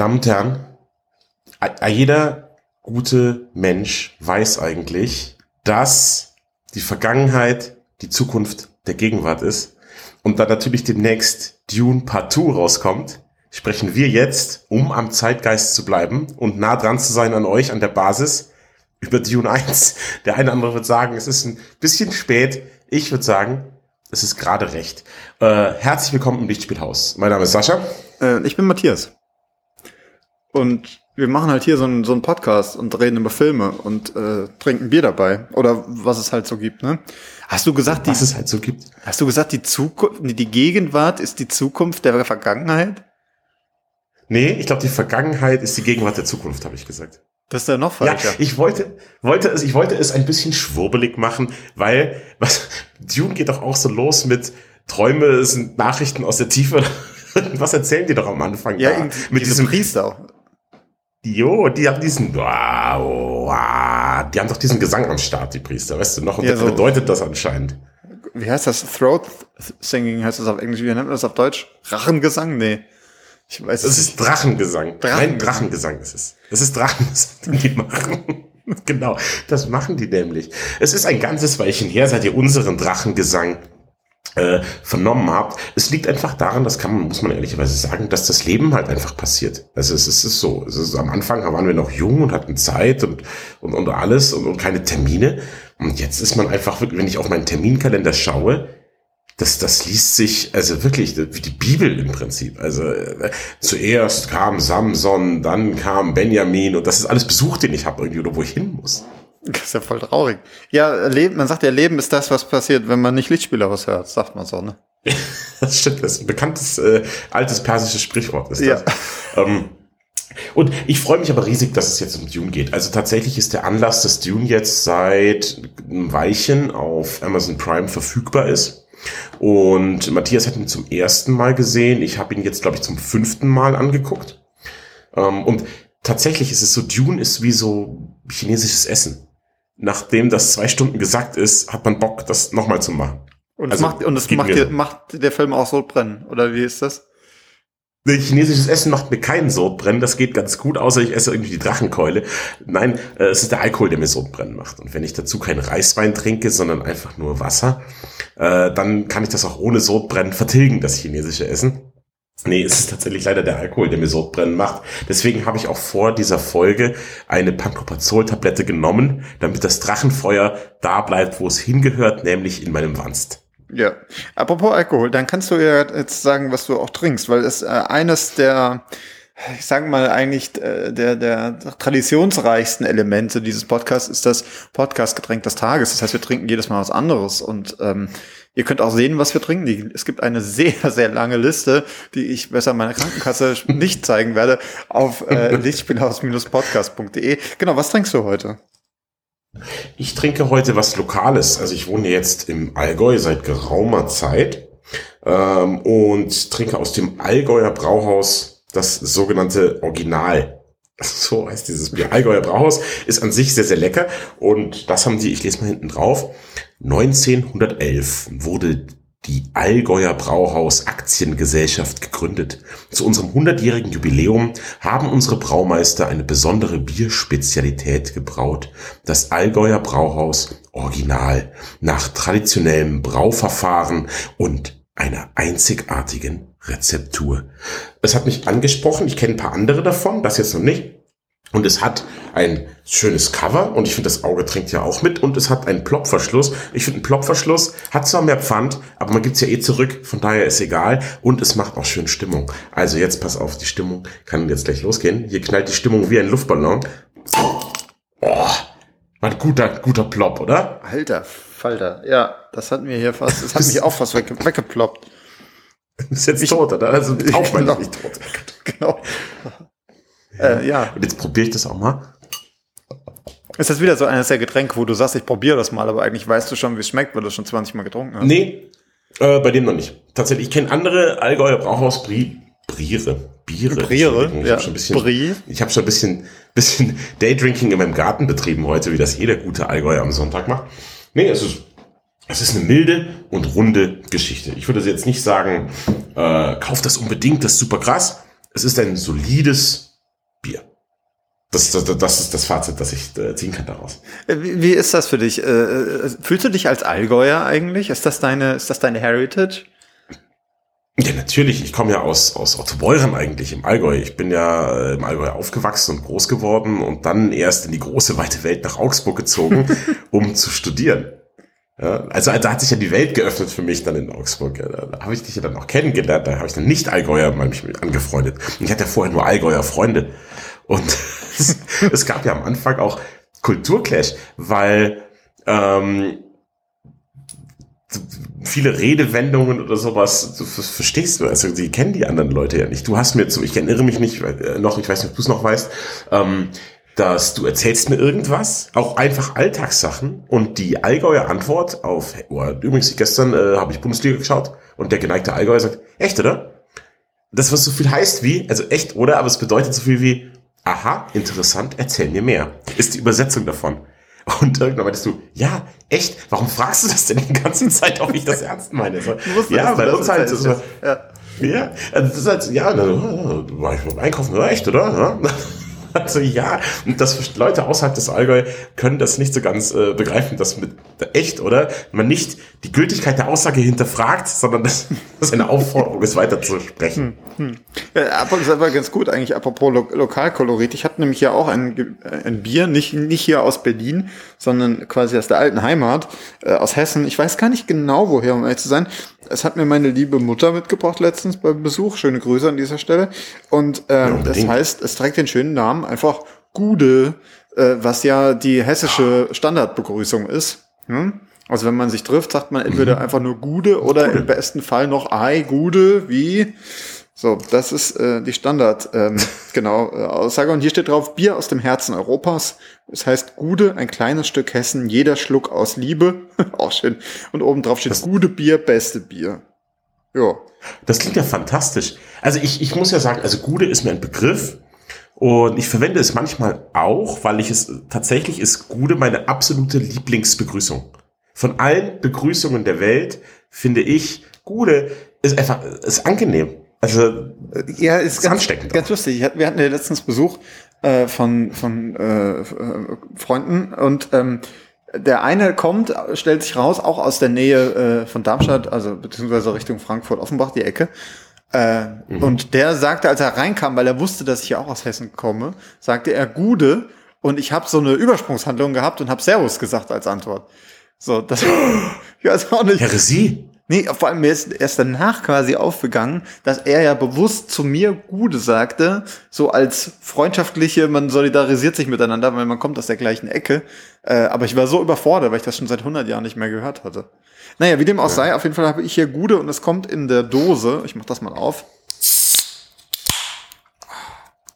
Damen und Herren, jeder gute Mensch weiß eigentlich, dass die Vergangenheit die Zukunft der Gegenwart ist. Und da natürlich demnächst Dune Part 2 rauskommt, sprechen wir jetzt, um am Zeitgeist zu bleiben und nah dran zu sein an euch, an der Basis, über Dune 1. Der eine oder andere wird sagen, es ist ein bisschen spät. Ich würde sagen, es ist gerade recht. Äh, herzlich willkommen im Lichtspielhaus. Mein Name ist Sascha. Äh, ich bin Matthias. Und wir machen halt hier so einen, so einen Podcast und reden über Filme und äh, trinken Bier dabei. Oder was es halt so gibt, ne? Hast du gesagt, was die, es halt so gibt? Hast du gesagt, die Zukunft, die Gegenwart ist die Zukunft der Vergangenheit? Nee, ich glaube, die Vergangenheit ist die Gegenwart der Zukunft, habe ich gesagt. Das ist ja noch falscher. Ja, ich wollte, wollte es, ich wollte es ein bisschen schwurbelig machen, weil, was, Dune geht doch auch so los mit Träume sind Nachrichten aus der Tiefe. was erzählen die doch am Anfang? Ja, da? mit diesem Priester. Jo, die haben diesen, wow, die haben doch diesen Gesang am Start, die Priester, weißt du noch? Und ja, das so, bedeutet das anscheinend. Wie heißt das? Throat Singing heißt das auf Englisch. Wie nennt man das auf Deutsch? Rachengesang? Nee. Ich weiß es ist Drachengesang. Drachengesang. Nein, Drachengesang ist es. Es ist Drachengesang, die machen. genau, das machen die nämlich. Es ist ein ganzes Weilchen her, seit ihr unseren Drachengesang äh, vernommen habt. Es liegt einfach daran, das kann man, muss man ehrlicherweise sagen, dass das Leben halt einfach passiert. Also es ist, es ist so, es ist, am Anfang waren wir noch jung und hatten Zeit und, und, und alles und, und keine Termine. Und jetzt ist man einfach, wenn ich auf meinen Terminkalender schaue, das, das liest sich, also wirklich, wie die Bibel im Prinzip. Also äh, zuerst kam Samson, dann kam Benjamin und das ist alles Besuch, den ich habe irgendwie oder wo ich hin muss. Das ist ja voll traurig. Ja, Leben, man sagt ja, Leben ist das, was passiert, wenn man nicht Lichtspieler was hört, sagt man so, ne? das stimmt, das ist ein bekanntes äh, altes persisches Sprichwort ist das. Ja. Ähm, und ich freue mich aber riesig, dass es jetzt um Dune geht. Also tatsächlich ist der Anlass, dass Dune jetzt seit einem Weichen auf Amazon Prime verfügbar ist. Und Matthias hat ihn zum ersten Mal gesehen. Ich habe ihn jetzt, glaube ich, zum fünften Mal angeguckt. Ähm, und tatsächlich ist es so, Dune ist wie so chinesisches Essen nachdem das zwei Stunden gesagt ist, hat man Bock, das nochmal zu machen. Und also, macht, und das macht, dir, macht der Film auch Sodbrennen, oder wie ist das? Chinesisches Essen macht mir keinen Sodbrennen, das geht ganz gut, außer ich esse irgendwie die Drachenkeule. Nein, äh, es ist der Alkohol, der mir Sodbrennen macht. Und wenn ich dazu keinen Reiswein trinke, sondern einfach nur Wasser, äh, dann kann ich das auch ohne Sodbrennen vertilgen, das chinesische Essen. Nee, es ist tatsächlich leider der Alkohol, der mir Sodbrennen macht. Deswegen habe ich auch vor dieser Folge eine Pantoprazol-Tablette genommen, damit das Drachenfeuer da bleibt, wo es hingehört, nämlich in meinem Wanst. Ja, apropos Alkohol, dann kannst du ja jetzt sagen, was du auch trinkst, weil es äh, eines der ich sage mal eigentlich äh, der der traditionsreichsten Elemente dieses Podcasts ist das Podcast-Getränk des Tages. Das heißt, wir trinken jedes Mal was anderes und ähm, Ihr könnt auch sehen, was wir trinken. Es gibt eine sehr, sehr lange Liste, die ich besser meiner Krankenkasse nicht zeigen werde, auf äh, lichtspielhaus-podcast.de. Genau, was trinkst du heute? Ich trinke heute was Lokales. Also ich wohne jetzt im Allgäu seit geraumer Zeit ähm, und trinke aus dem Allgäuer Brauhaus das sogenannte Original. So heißt dieses Bier. Allgäuer Brauhaus ist an sich sehr, sehr lecker. Und das haben die, ich lese mal hinten drauf, 1911 wurde die Allgäuer Brauhaus Aktiengesellschaft gegründet. Zu unserem 100-jährigen Jubiläum haben unsere Braumeister eine besondere Bierspezialität gebraut. Das Allgäuer Brauhaus Original nach traditionellem Brauverfahren und einer einzigartigen Rezeptur. Es hat mich angesprochen, ich kenne ein paar andere davon, das jetzt noch nicht. Und es hat ein schönes Cover und ich finde, das Auge trinkt ja auch mit und es hat einen Plopverschluss. Ich finde, ein Plopverschluss hat zwar mehr Pfand, aber man gibt's ja eh zurück, von daher ist egal und es macht auch schön Stimmung. Also jetzt pass auf, die Stimmung kann jetzt gleich losgehen. Hier knallt die Stimmung wie ein Luftballon. Oh, war ein guter, guter Plop, oder? Alter, Falter. Ja, das hat mir hier fast, das hat mich auch fast wegge weggeploppt. Du bist jetzt ich, tot, oder? Also auch genau, nicht tot. Genau. Äh, ja. Und jetzt probiere ich das auch mal. Ist das wieder so eines der Getränke, wo du sagst, ich probiere das mal, aber eigentlich weißt du schon, wie es schmeckt, weil du schon 20 Mal getrunken hast? Nee, äh, bei dem noch nicht. Tatsächlich, ich kenne andere Allgäuer Brauhaus Brie, Briere. Biere. Briere, ich ja. Hab schon ein bisschen, Brie. Ich habe schon ein bisschen, bisschen Daydrinking in meinem Garten betrieben heute, wie das jeder gute Allgäuer am Sonntag macht. Nee, es ist, es ist eine milde und runde Geschichte. Ich würde jetzt nicht sagen, äh, kauft das unbedingt, das ist super krass. es ist ein solides Bier. Das, das, das ist das Fazit, das ich äh, ziehen kann daraus. Äh, wie, wie ist das für dich? Äh, fühlst du dich als Allgäuer eigentlich? Ist das deine, ist das deine Heritage? Ja, natürlich. Ich komme ja aus, aus Ottobeuren eigentlich im Allgäu. Ich bin ja im Allgäu aufgewachsen und groß geworden und dann erst in die große, weite Welt nach Augsburg gezogen, um zu studieren. Ja, also da hat sich ja die Welt geöffnet für mich dann in Augsburg. Ja, da habe ich dich ja dann auch kennengelernt. Da habe ich dann nicht Allgäuer mal mich mit angefreundet. Und ich hatte ja vorher nur Allgäuer Freunde. Und es, es gab ja am Anfang auch Kulturclash, weil ähm, viele Redewendungen oder sowas, das verstehst du, also die kennen die anderen Leute ja nicht. Du hast mir, zu, ich erinnere mich nicht äh, noch, ich weiß nicht, ob du es noch weißt, ähm, dass du erzählst mir irgendwas, auch einfach Alltagssachen und die Allgäuer Antwort auf, oh, übrigens gestern äh, habe ich Bundesliga geschaut und der geneigte Allgäuer sagt, echt, oder? Das, was so viel heißt wie, also echt, oder? Aber es bedeutet so viel wie, aha, interessant, erzähl mir mehr. Ist die Übersetzung davon. Und irgendwann meintest du, ja, echt, warum fragst du das denn die ganze Zeit, ob ich das ernst meine? So, ja, bei uns halt, so, ja. ja, also das ist halt, ja, also, war ich einkaufen, echt, oder? Ja. Also ja, und das Leute außerhalb des Allgäu können das nicht so ganz äh, begreifen, dass mit echt, oder? Man nicht die Gültigkeit der Aussage hinterfragt, sondern dass das eine Aufforderung ist, weiter zu sprechen. Hm, hm. Ja, das ist aber ganz gut eigentlich, apropos Lo Lokalkolorit. Ich hatte nämlich ja auch ein, ein Bier, nicht, nicht hier aus Berlin, sondern quasi aus der alten Heimat, äh, aus Hessen. Ich weiß gar nicht genau, woher, um ehrlich zu sein. Es hat mir meine liebe Mutter mitgebracht letztens beim Besuch. Schöne Grüße an dieser Stelle. Und ähm, ja, das heißt, es trägt den schönen Namen einfach Gude, äh, was ja die hessische Standardbegrüßung ist. Hm? Also wenn man sich trifft, sagt man entweder mhm. einfach nur Gude oder Gude. im besten Fall noch Ei, Gude, wie so, das ist äh, die Standard, ähm, genau, äh, Aussage. Und hier steht drauf, Bier aus dem Herzen Europas. Das heißt, Gude, ein kleines Stück Hessen, jeder Schluck aus Liebe. Auch schön. Und oben drauf steht, das, Gude Bier, beste Bier. Ja. Das klingt ja fantastisch. Also ich, ich muss ja sagen, also Gude ist mir ein Begriff. Und ich verwende es manchmal auch, weil ich es tatsächlich ist Gude meine absolute Lieblingsbegrüßung. Von allen Begrüßungen der Welt finde ich, Gude ist einfach, ist angenehm. Also ja, ist ganz, ganz lustig. Wir hatten ja letztens Besuch äh, von von äh, Freunden und ähm, der eine kommt, stellt sich raus, auch aus der Nähe äh, von Darmstadt, also beziehungsweise Richtung Frankfurt-Offenbach, die Ecke. Äh, mhm. Und der sagte, als er reinkam, weil er wusste, dass ich ja auch aus Hessen komme, sagte er Gude und ich habe so eine Übersprungshandlung gehabt und habe Servus gesagt als Antwort. So, das ich weiß auch nicht. Heresie? Nee, vor allem mir ist erst danach quasi aufgegangen, dass er ja bewusst zu mir Gude sagte, so als freundschaftliche, man solidarisiert sich miteinander, weil man kommt aus der gleichen Ecke. Äh, aber ich war so überfordert, weil ich das schon seit 100 Jahren nicht mehr gehört hatte. Naja, wie dem auch sei, auf jeden Fall habe ich hier Gude und es kommt in der Dose. Ich mach das mal auf.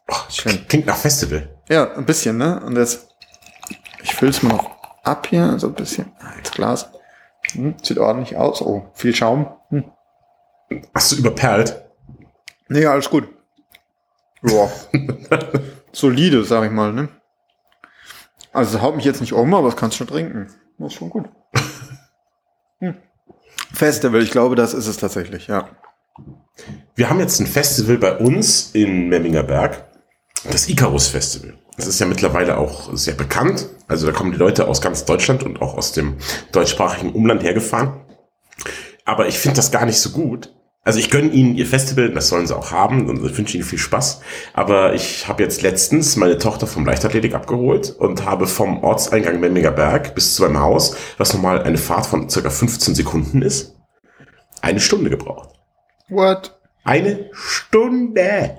Oh, Klingt nach Festival. Ja, ein bisschen, ne? Und jetzt, ich füll's mal noch ab hier, so ein bisschen. Ins Glas. Hm, sieht ordentlich aus. Oh, viel Schaum. Hm. Hast du überperlt? Nee, alles gut. Ja. Solide, sag ich mal, ne? Also haut mich jetzt nicht um, aber das kannst du schon trinken. Das ist schon gut. Hm. Festival, ich glaube, das ist es tatsächlich, ja. Wir haben jetzt ein Festival bei uns in Memminger Berg, das Icarus Festival. Das ist ja mittlerweile auch sehr bekannt. Also da kommen die Leute aus ganz Deutschland und auch aus dem deutschsprachigen Umland hergefahren. Aber ich finde das gar nicht so gut. Also ich gönne ihnen ihr Festival, das sollen sie auch haben und ich wünsche ihnen viel Spaß. Aber ich habe jetzt letztens meine Tochter vom Leichtathletik abgeholt und habe vom Ortseingang Memminger Berg bis zu meinem Haus, was normal eine Fahrt von circa 15 Sekunden ist, eine Stunde gebraucht. What? Eine Stunde.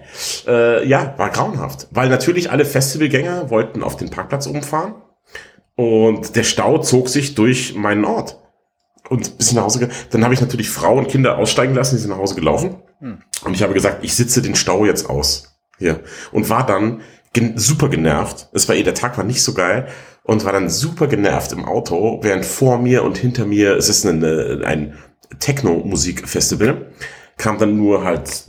Äh, ja, war grauenhaft. Weil natürlich alle Festivalgänger wollten auf den Parkplatz umfahren. Und der Stau zog sich durch meinen Ort. Und bis nach Hause, dann habe ich natürlich Frau und Kinder aussteigen lassen, die sind nach Hause gelaufen. Hm. Und ich habe gesagt, ich sitze den Stau jetzt aus. Hier. Und war dann gen super genervt. Es war eh, der Tag war nicht so geil. Und war dann super genervt im Auto, während vor mir und hinter mir, es ist eine, ein Techno-Musik-Festival kam dann nur halt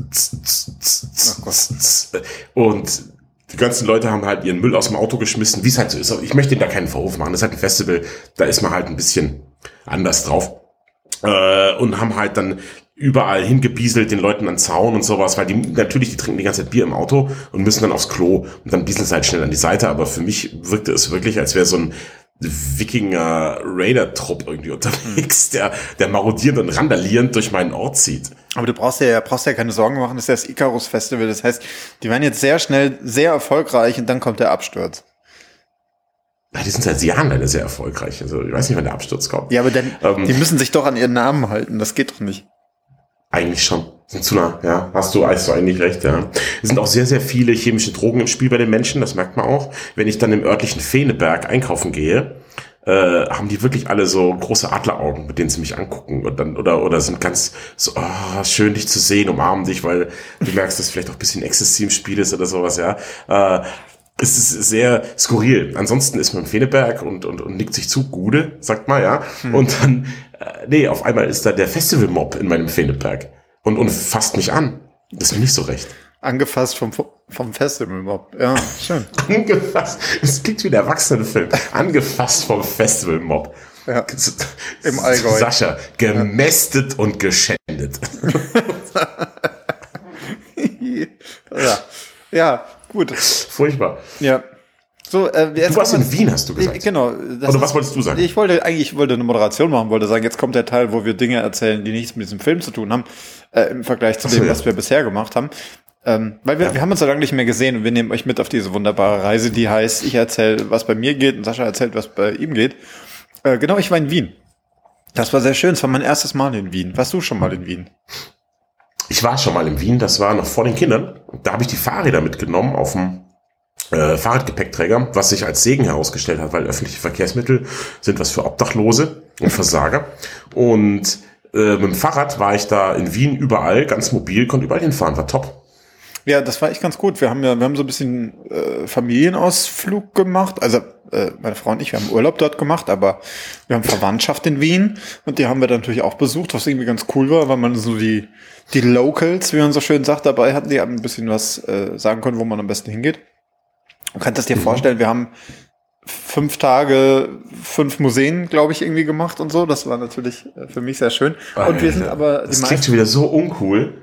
und die ganzen Leute haben halt ihren Müll aus dem Auto geschmissen, wie es halt so ist. Ich möchte ihnen da keinen Vorwurf machen. Das ist halt ein Festival, da ist man halt ein bisschen anders drauf. Äh, und haben halt dann überall hingebieselt, den Leuten an Zaun und sowas, weil die natürlich, die trinken die ganze Zeit Bier im Auto und müssen dann aufs Klo und dann bieseln sie halt schnell an die Seite, aber für mich wirkte es wirklich, als wäre so ein Wikinger Raider-Trupp irgendwie unterwegs, der, der marodierend und randalierend durch meinen Ort zieht. Aber du brauchst ja, brauchst ja keine Sorgen machen, das ist ja das Icarus Festival. Das heißt, die werden jetzt sehr schnell sehr erfolgreich und dann kommt der Absturz. Ja, die sind seit Jahren leider sehr erfolgreich. Also ich weiß nicht, wann der Absturz kommt. Ja, aber dann, ähm, die müssen sich doch an ihren Namen halten. Das geht doch nicht. Eigentlich schon. Sind zu nah, ja. Hast du, hast du eigentlich recht, ja. Es sind auch sehr, sehr viele chemische Drogen im Spiel bei den Menschen, das merkt man auch. Wenn ich dann im örtlichen Feeneberg einkaufen gehe, äh, haben die wirklich alle so große Adleraugen, mit denen sie mich angucken und dann oder oder sind ganz so oh, schön dich zu sehen, umarmen dich, weil du merkst, dass vielleicht auch ein bisschen Ecstasy im Spiel ist oder sowas, ja. Äh, es ist sehr skurril. Ansonsten ist man in Feneberg und, und, und nickt sich zu, Gude, sagt mal, ja. Hm. Und dann, äh, nee, auf einmal ist da der Festivalmob in meinem Feneberg und, und fasst mich an. Das ist mir nicht so recht. Angefasst vom, vom Festivalmob. Ja, schön. Angefasst. Es klingt wie der Erwachsenenfilm. Angefasst vom Festivalmob. Ja. Im Allgäu. Sascha, gemästet ja. und geschändet. ja. Ja, gut. Furchtbar. Ja. So, äh, du warst in Wien, hast du gesagt. Genau. Oder was wolltest du sagen? Ich wollte eigentlich, ich wollte eine Moderation machen, wollte sagen, jetzt kommt der Teil, wo wir Dinge erzählen, die nichts mit diesem Film zu tun haben, äh, im Vergleich zu so, dem, ja. was wir bisher gemacht haben. Ähm, weil wir, ja. wir haben uns so lange nicht mehr gesehen und wir nehmen euch mit auf diese wunderbare Reise, die heißt, ich erzähle, was bei mir geht und Sascha erzählt, was bei ihm geht. Äh, genau, ich war in Wien. Das war sehr schön. Es war mein erstes Mal in Wien. Warst du schon mal in Wien? Ich war schon mal in Wien. Das war noch vor den Kindern. Da habe ich die Fahrräder mitgenommen auf dem äh, Fahrradgepäckträger, was sich als Segen herausgestellt hat, weil öffentliche Verkehrsmittel sind was für Obdachlose und Versager. Und äh, mit dem Fahrrad war ich da in Wien überall, ganz mobil, konnte überall hinfahren, war top. Ja, das war echt ganz gut. Wir haben ja, wir haben so ein bisschen äh, Familienausflug gemacht. Also äh, meine Frau und ich, wir haben Urlaub dort gemacht, aber wir haben Verwandtschaft in Wien und die haben wir dann natürlich auch besucht, was irgendwie ganz cool war, weil man so die die Locals, wie man so schön sagt, dabei hatten, die haben ein bisschen was äh, sagen können, wo man am besten hingeht. Du kannst das dir mhm. vorstellen, wir haben fünf Tage, fünf Museen, glaube ich, irgendwie gemacht und so. Das war natürlich äh, für mich sehr schön. Und wir sind aber das klingt schon wieder so uncool.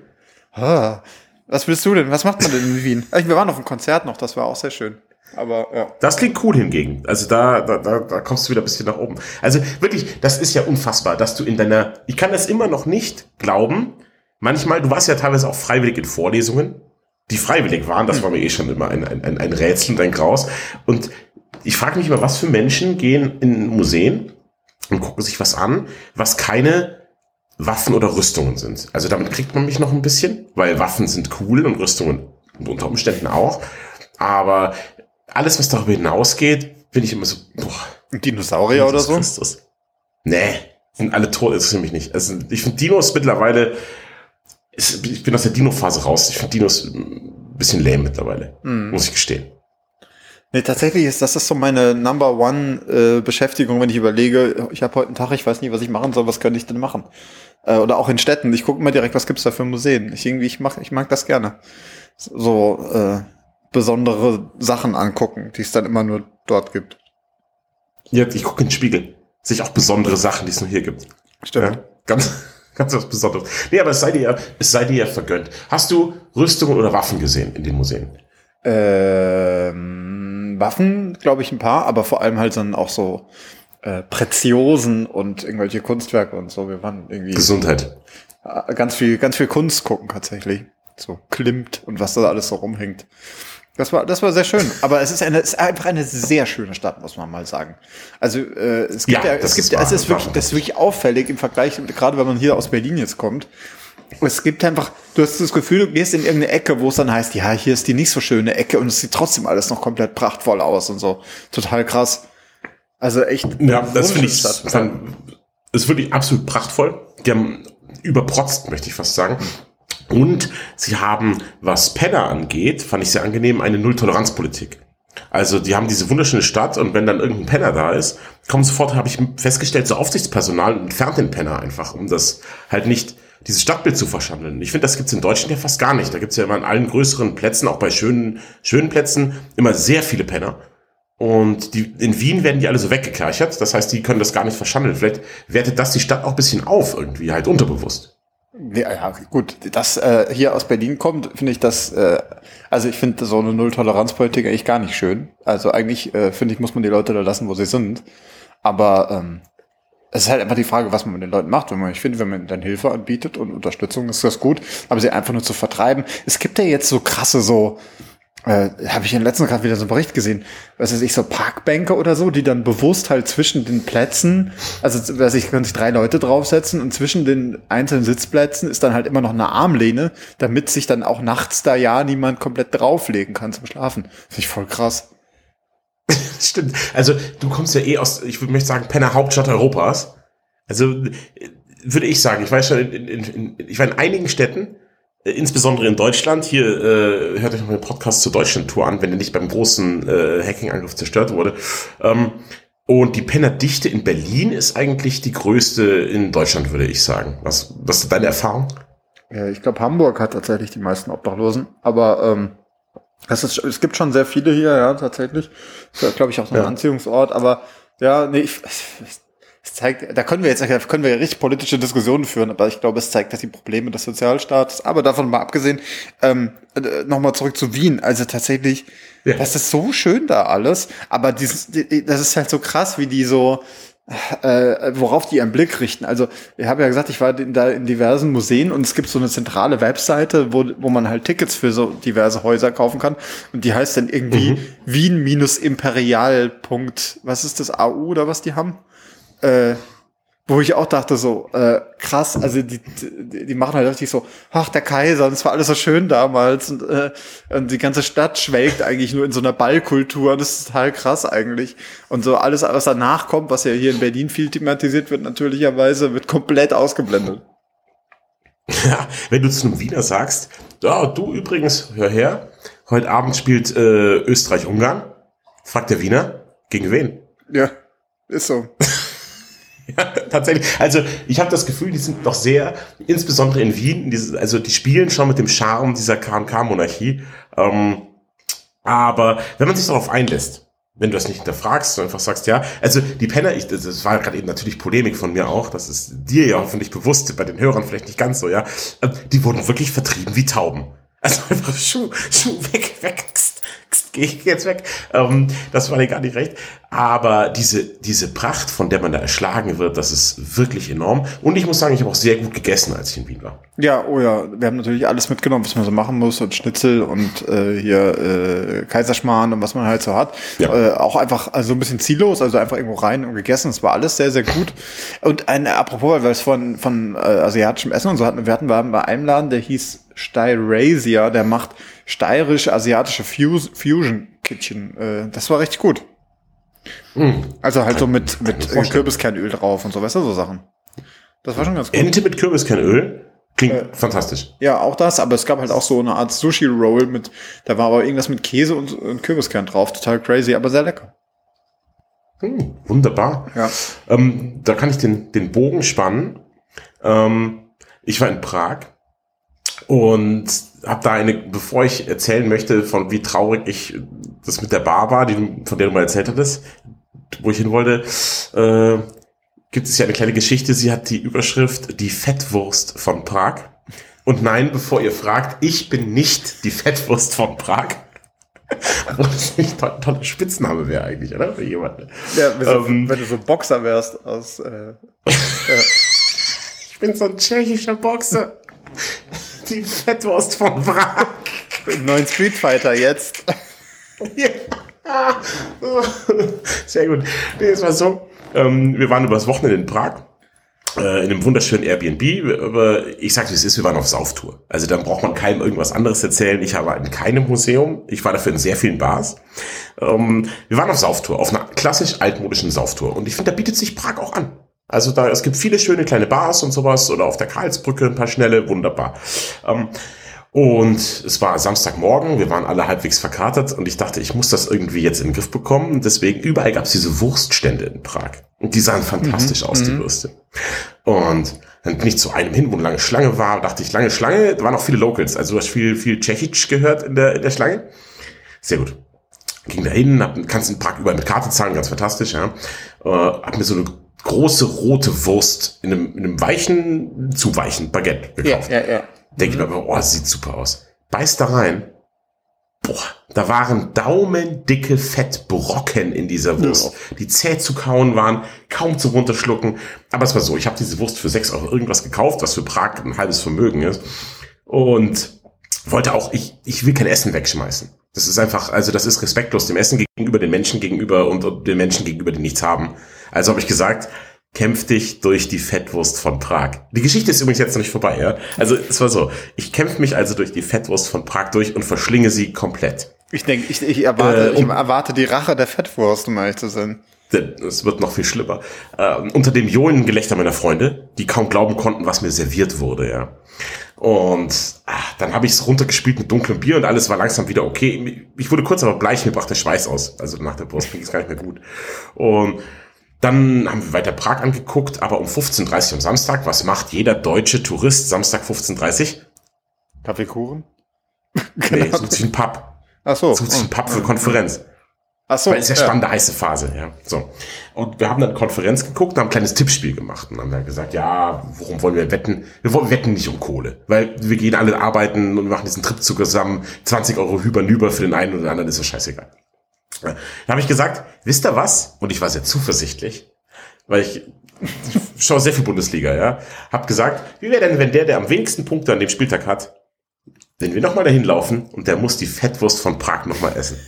Ah, was willst du denn? Was macht man denn in Wien? Wir waren auf einem Konzert noch, das war auch sehr schön. Aber ja. Das klingt cool hingegen. Also da, da, da, da kommst du wieder ein bisschen nach oben. Also wirklich, das ist ja unfassbar, dass du in deiner. Ich kann das immer noch nicht glauben. Manchmal, du warst ja teilweise auch freiwillig in Vorlesungen, die freiwillig waren. Das war mir eh schon immer ein, ein, ein Rätsel und ein Graus. Und ich frage mich immer, was für Menschen gehen in Museen und gucken sich was an, was keine Waffen oder Rüstungen sind. Also damit kriegt man mich noch ein bisschen, weil Waffen sind cool und Rüstungen unter Umständen auch. Aber alles, was darüber hinausgeht, bin ich immer so, boah. Dinosaurier oder so? Christus. Nee, sind alle tot, interessiert mich nicht. Also ich finde Dinos mittlerweile, ich bin aus der Dino-Phase raus. Ich finde Dinos ein bisschen lame mittlerweile, mm. muss ich gestehen. Nee, tatsächlich ist das ist so meine Number One äh, Beschäftigung, wenn ich überlege, ich habe heute einen Tag, ich weiß nicht, was ich machen soll, was könnte ich denn machen? Äh, oder auch in Städten. Ich gucke immer direkt, was gibt's da für Museen. Ich irgendwie, ich mach, ich mag das gerne. So äh, besondere Sachen angucken, die es dann immer nur dort gibt. Ja, ich gucke in den Spiegel. Sich auch besondere Sachen, die es nur hier gibt. Stimmt. Ja, ganz, ganz was Besonderes. Nee, aber es sei dir, es sei dir vergönnt. Hast du Rüstungen oder Waffen gesehen in den Museen? Ähm, Waffen, glaube ich, ein paar, aber vor allem halt dann auch so äh, Preziosen und irgendwelche Kunstwerke und so. Wir waren irgendwie. Gesundheit. Äh, ganz viel, ganz viel Kunst gucken tatsächlich. So Klimt und was da alles so rumhängt. Das war, das war sehr schön. Aber es ist eine, es ist einfach eine sehr schöne Stadt, muss man mal sagen. Also äh, es gibt ja, ja es gibt, ja, es ist wirklich, das ist wirklich auffällig im Vergleich, gerade wenn man hier aus Berlin jetzt kommt. Es gibt einfach, du hast das Gefühl, du gehst in irgendeine Ecke, wo es dann heißt, ja, hier ist die nicht so schöne Ecke und es sieht trotzdem alles noch komplett prachtvoll aus und so. Total krass. Also echt. Ja, das finde ich, dann, ist wirklich absolut prachtvoll. Die haben überprotzt, möchte ich fast sagen. Und sie haben, was Penner angeht, fand ich sehr angenehm, eine Null-Toleranz-Politik. Also die haben diese wunderschöne Stadt und wenn dann irgendein Penner da ist, kommt sofort, habe ich festgestellt, so Aufsichtspersonal entfernt den Penner einfach, um das halt nicht dieses Stadtbild zu verschandeln. Ich finde, das gibt's in Deutschland ja fast gar nicht. Da gibt's ja immer an allen größeren Plätzen, auch bei schönen, schönen Plätzen, immer sehr viele Penner. Und die, in Wien werden die alle so weggekerchert. Das heißt, die können das gar nicht verschandeln. Vielleicht wertet das die Stadt auch bisschen auf, irgendwie, halt unterbewusst. Ja, ja gut, das äh, hier aus Berlin kommt, finde ich das, äh, also ich finde so eine Null-Toleranz-Politik eigentlich gar nicht schön. Also eigentlich äh, finde ich, muss man die Leute da lassen, wo sie sind. Aber ähm, es ist halt einfach die Frage, was man mit den Leuten macht. Wenn man, ich finde, wenn man dann Hilfe anbietet und Unterstützung, ist das gut. Aber sie einfach nur zu vertreiben. Es gibt ja jetzt so krasse so, äh, habe ich in den letzten gerade wieder so einen Bericht gesehen, was weiß ich, so Parkbänke oder so, die dann bewusst halt zwischen den Plätzen, also weiß ich, können sich drei Leute draufsetzen und zwischen den einzelnen Sitzplätzen ist dann halt immer noch eine Armlehne, damit sich dann auch nachts da ja niemand komplett drauflegen kann zum Schlafen. Finde ich voll krass. Stimmt. Also du kommst ja eh aus, ich würde möchte sagen, Penner Hauptstadt Europas. Also würde ich sagen, ich weiß schon, in, in, in, ich war in einigen Städten, äh, insbesondere in Deutschland. Hier äh, hört euch noch den Podcast zur Deutschland-Tour an, wenn der nicht beim großen äh, Hacking-Angriff zerstört wurde. Ähm, und die Pennerdichte in Berlin ist eigentlich die größte in Deutschland, würde ich sagen. Was, was ist deine Erfahrung? Ja, ich glaube, Hamburg hat tatsächlich die meisten Obdachlosen, aber ähm, ist, es gibt schon sehr viele hier, ja, tatsächlich. Das ist, glaube ich, auch so ein ja. Anziehungsort, aber ja, nee, ich, es zeigt, da können wir jetzt, da können wir richtig politische Diskussionen führen, aber ich glaube, es zeigt, dass die Probleme des Sozialstaats, aber davon mal abgesehen, ähm, äh, nochmal zurück zu Wien, also tatsächlich, ja. das ist so schön da alles, aber dieses, das ist halt so krass, wie die so, äh, worauf die ihren Blick richten. Also ich habe ja gesagt, ich war in, da in diversen Museen und es gibt so eine zentrale Webseite, wo, wo man halt Tickets für so diverse Häuser kaufen kann und die heißt dann irgendwie mhm. Wien-Imperial. Was ist das AU oder was die haben? Äh, wo ich auch dachte so, äh, krass, also die, die, die machen halt richtig so, ach, der Kaiser, und es war alles so schön damals und, äh, und die ganze Stadt schwelgt eigentlich nur in so einer Ballkultur und das ist total krass eigentlich. Und so alles, was danach kommt, was ja hier in Berlin viel thematisiert wird, natürlicherweise, wird komplett ausgeblendet. Ja, wenn du zu einem Wiener sagst, ja, du übrigens, hör her, heute Abend spielt äh, Österreich-Ungarn, fragt der Wiener, gegen wen? Ja, ist so. Ja, tatsächlich. Also ich habe das Gefühl, die sind doch sehr, insbesondere in Wien, diese, also die spielen schon mit dem Charme dieser KMK-Monarchie. Ähm, aber wenn man sich darauf einlässt, wenn du das nicht hinterfragst, sondern einfach sagst, ja, also die Penner, ich, das war gerade eben natürlich Polemik von mir auch, das ist dir ja hoffentlich bewusst, bei den Hörern vielleicht nicht ganz so, ja, ähm, die wurden wirklich vertrieben wie Tauben. Also einfach Schuh, Schuh weg, weg, gehe ich jetzt weg. Ähm, das war dir gar nicht recht. Aber diese, diese Pracht, von der man da erschlagen wird, das ist wirklich enorm. Und ich muss sagen, ich habe auch sehr gut gegessen, als ich in Wien war. Ja, oh ja, wir haben natürlich alles mitgenommen, was man so machen muss und Schnitzel und äh, hier äh, Kaiserschmarrn und was man halt so hat. Ja. Äh, auch einfach also ein bisschen ziellos, also einfach irgendwo rein und gegessen. Es war alles sehr, sehr gut. Und ein, apropos, weil wir es von, von äh, asiatischem Essen und so hatten, wir hatten wir bei einem Laden, der hieß Styrasia, der macht steirisch-asiatische Fusion Kitchen. Äh, das war richtig gut. Mm. Also halt so mit, mit Kürbiskernöl drauf und so, weißt du, so Sachen. Das war schon ganz gut. Ente mit Kürbiskernöl? Klingt äh, fantastisch. Ja, auch das, aber es gab halt auch so eine Art Sushi-Roll mit, da war aber irgendwas mit Käse und, und Kürbiskern drauf. Total crazy, aber sehr lecker. Hm, wunderbar. Ja. Ähm, da kann ich den, den Bogen spannen. Ähm, ich war in Prag und habe da eine, bevor ich erzählen möchte, von wie traurig ich das mit der Bar war, die, von der du mal erzählt hattest, wo ich hin wollte, äh, gibt es ja eine kleine Geschichte. Sie hat die Überschrift Die Fettwurst von Prag. Und nein, bevor ihr fragt, ich bin nicht die Fettwurst von Prag. Obwohl das nicht ein toller Spitzname wäre eigentlich, oder? Für jemanden. Ja, ähm, wenn du so Boxer wärst aus. Äh, ja. ich bin so ein tschechischer Boxer. Die Fettwurst von Prag. Im neuen Street Fighter jetzt. Ja. Sehr gut. Nee, es war so. Ähm, wir waren übers Wochenende in Prag äh, in einem wunderschönen Airbnb. Aber ich sage, es ist, wir waren auf Sauftour. Also dann braucht man keinem irgendwas anderes erzählen. Ich war in keinem Museum. Ich war dafür in sehr vielen Bars. Ähm, wir waren auf Sauftour, auf einer klassisch altmodischen Sauftour. Und ich finde, da bietet sich Prag auch an. Also da, es gibt viele schöne kleine Bars und sowas oder auf der Karlsbrücke ein paar schnelle, wunderbar. Ähm, und es war Samstagmorgen, wir waren alle halbwegs verkatert und ich dachte, ich muss das irgendwie jetzt in den Griff bekommen. Deswegen überall gab es diese Wurststände in Prag. Und die sahen fantastisch mhm. aus, die mhm. Würste. Und dann bin ich zu einem hin, wo eine lange Schlange war, dachte ich, lange Schlange, da waren auch viele Locals. Also du hast viel, viel Tschechisch gehört in der, in der Schlange. Sehr gut. Ging da hin, hab, kannst in Prag überall mit Karte zahlen, ganz fantastisch, ja. Äh, hab mir so eine große rote Wurst in einem, in einem weichen, zu weichen Baguette gekauft. Ja, ja, ja. Denke ich mir, oh, sieht super aus. Beiß da rein. Boah, da waren daumendicke Fettbrocken in dieser Wurst, die zäh zu kauen waren, kaum zu runterschlucken. Aber es war so, ich habe diese Wurst für sechs Euro irgendwas gekauft, was für Prag ein halbes Vermögen ist. Und wollte auch, ich, ich will kein Essen wegschmeißen. Das ist einfach, also das ist respektlos dem Essen gegenüber, den Menschen gegenüber und den Menschen gegenüber, die nichts haben. Also habe ich gesagt, kämpf dich durch die Fettwurst von Prag. Die Geschichte ist übrigens jetzt noch nicht vorbei, ja? Also es war so, ich kämpfe mich also durch die Fettwurst von Prag durch und verschlinge sie komplett. Ich denke, ich, ich, erwarte, Äh, ich erwarte die Rache der Fettwurst, um ehrlich zu sein. Es wird noch viel schlimmer. Ähm, unter dem johlenden Gelächter meiner Freunde, die kaum glauben konnten, was mir serviert wurde, ja. Und ach, dann habe ich es runtergespielt mit dunklem Bier und alles war langsam wieder okay. Ich wurde kurz aber bleich, mir brach der Schweiß aus. Also nach der Wurst ging es gar nicht mehr gut. Und dann haben wir weiter Prag angeguckt, aber um 15.30 Uhr am Samstag, was macht jeder deutsche Tourist Samstag 15.30 Uhr? Kaffeekuchen? Nee, sucht sich einen Pub. Ach so. Sucht sich einen Pub für Konferenz. Ach so. Weil es ist ja spannende heiße Phase, ja. So. Und wir haben dann Konferenz geguckt und haben ein kleines Tippspiel gemacht und haben dann gesagt, ja, worum wollen wir wetten? Wir wollen wetten nicht um Kohle. Weil wir gehen alle arbeiten und machen diesen Trip zusammen, 20 Euro hüber nüber für den einen oder den anderen ist es scheißegal. Ja. Da habe ich gesagt, wisst ihr was? Und ich war sehr zuversichtlich, weil ich, schaue sehr viel Bundesliga, ja. Hab gesagt, wie wäre denn, wenn der, der am wenigsten Punkte an dem Spieltag hat, wenn wir nochmal dahin laufen und der muss die Fettwurst von Prag nochmal essen.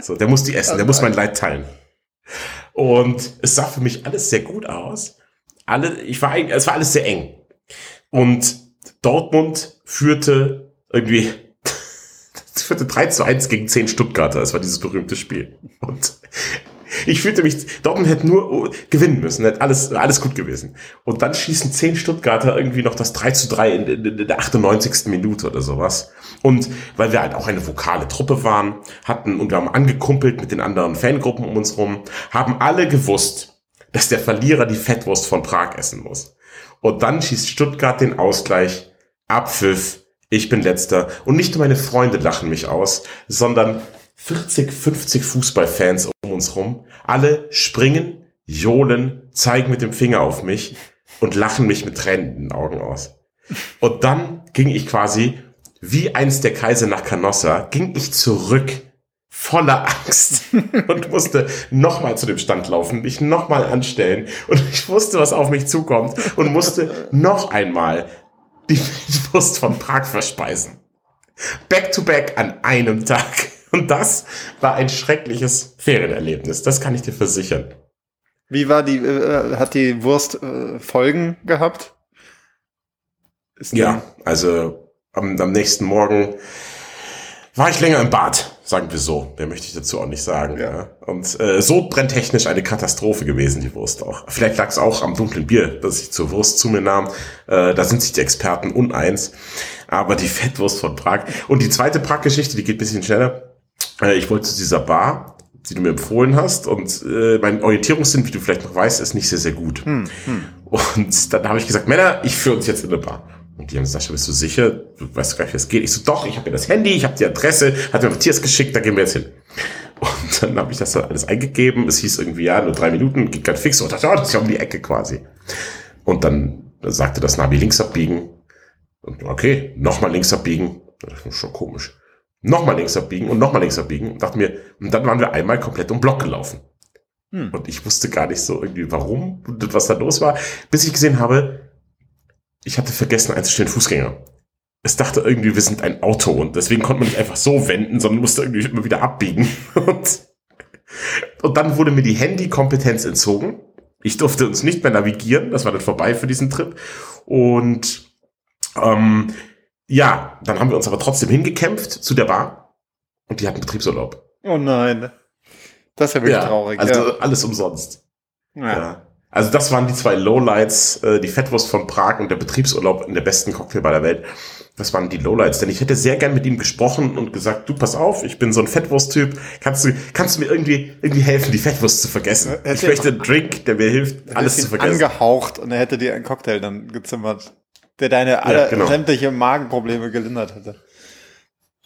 So, der muss die essen, der muss mein Leid teilen. Und es sah für mich alles sehr gut aus. Alle, ich war es war alles sehr eng. Und Dortmund führte irgendwie, führte 3 zu 1 gegen 10 Stuttgarter. Es war dieses berühmte Spiel. Und ich fühlte mich, Dortmund hätte nur gewinnen müssen, hätte alles, alles gut gewesen. Und dann schießen 10 Stuttgarter irgendwie noch das 3 zu 3 in, in, in der 98. Minute oder sowas. Und weil wir halt auch eine vokale Truppe waren, hatten und wir haben angekumpelt mit den anderen Fangruppen um uns rum, haben alle gewusst, dass der Verlierer die Fettwurst von Prag essen muss. Und dann schießt Stuttgart den Ausgleich, Abpfiff, ich bin letzter. Und nicht nur meine Freunde lachen mich aus, sondern 40, 50 Fußballfans um uns rum. Alle springen, johlen, zeigen mit dem Finger auf mich und lachen mich mit Tränen Augen aus. Und dann ging ich quasi, wie einst der Kaiser nach Canossa, ging ich zurück voller Angst und musste nochmal zu dem Stand laufen, mich nochmal anstellen und ich wusste, was auf mich zukommt und musste noch einmal die Wurst von Prag verspeisen. Back to back an einem Tag. Und das war ein schreckliches Ferienerlebnis. Das kann ich dir versichern. Wie war die, äh, hat die Wurst äh, Folgen gehabt? Ist Ja, also am, am nächsten Morgen war ich länger im Bad, sagen wir so. Mehr möchte ich dazu auch nicht sagen. Ja. Ja. Und äh, so brenntechnisch eine Katastrophe gewesen, die Wurst auch. Vielleicht lag es auch am dunklen Bier, das ich zur Wurst zu mir nahm. Äh, da sind sich die Experten uneins. Aber die Fettwurst von Prag. Und die zweite Prag-Geschichte, die geht ein bisschen schneller. Äh, ich wollte zu dieser Bar, die du mir empfohlen hast. Und äh, mein Orientierungssinn, wie du vielleicht noch weißt, ist nicht sehr, sehr gut. Und dann habe ich gesagt, Männer, ich führe uns jetzt in eine Bar. Und die haben gesagt, bist du sicher? Du weißt gar nicht, wie das geht. Ich so, doch, ich habe mir das Handy, ich habe die Adresse, hat mir Matthias geschickt, da gehen wir jetzt hin. Und dann habe ich das dann alles eingegeben. Es hieß irgendwie, ja, nur drei Minuten, geht ganz fix. Und dachte, oh, das ist ja um die Ecke quasi. Und dann sagte das Navi links abbiegen. Und okay, nochmal links abbiegen. Das ist schon komisch. Nochmal links abbiegen und nochmal links abbiegen. Und dachte mir, und dann waren wir einmal komplett um Block gelaufen. Hm. Und ich wusste gar nicht so irgendwie, warum und was da los war, bis ich gesehen habe, ich hatte vergessen einzustellen Fußgänger. Es dachte irgendwie, wir sind ein Auto und deswegen konnte man nicht einfach so wenden, sondern musste irgendwie immer wieder abbiegen. Und, und dann wurde mir die Handykompetenz entzogen. Ich durfte uns nicht mehr navigieren, das war dann vorbei für diesen Trip. Und ähm, ja, dann haben wir uns aber trotzdem hingekämpft zu der Bar und die hatten Betriebsurlaub. Oh nein. Das ist ja wirklich traurig. also ja. alles umsonst. Ja. Ja. Also das waren die zwei Lowlights, äh, die Fettwurst von Prag und der Betriebsurlaub in der besten Cocktailbar der Welt. Das waren die Lowlights, denn ich hätte sehr gern mit ihm gesprochen und gesagt, du pass auf, ich bin so ein Fettwurst-Typ, kannst du, kannst du mir irgendwie, irgendwie helfen, die Fettwurst zu vergessen? Hätte Ich möchte einen Drink, der mir hilft, alles zu vergessen. Angehaucht und er hätte dir einen Cocktail dann gezimmert, der deine alle genau. sämtliche Magenprobleme gelindert hätte.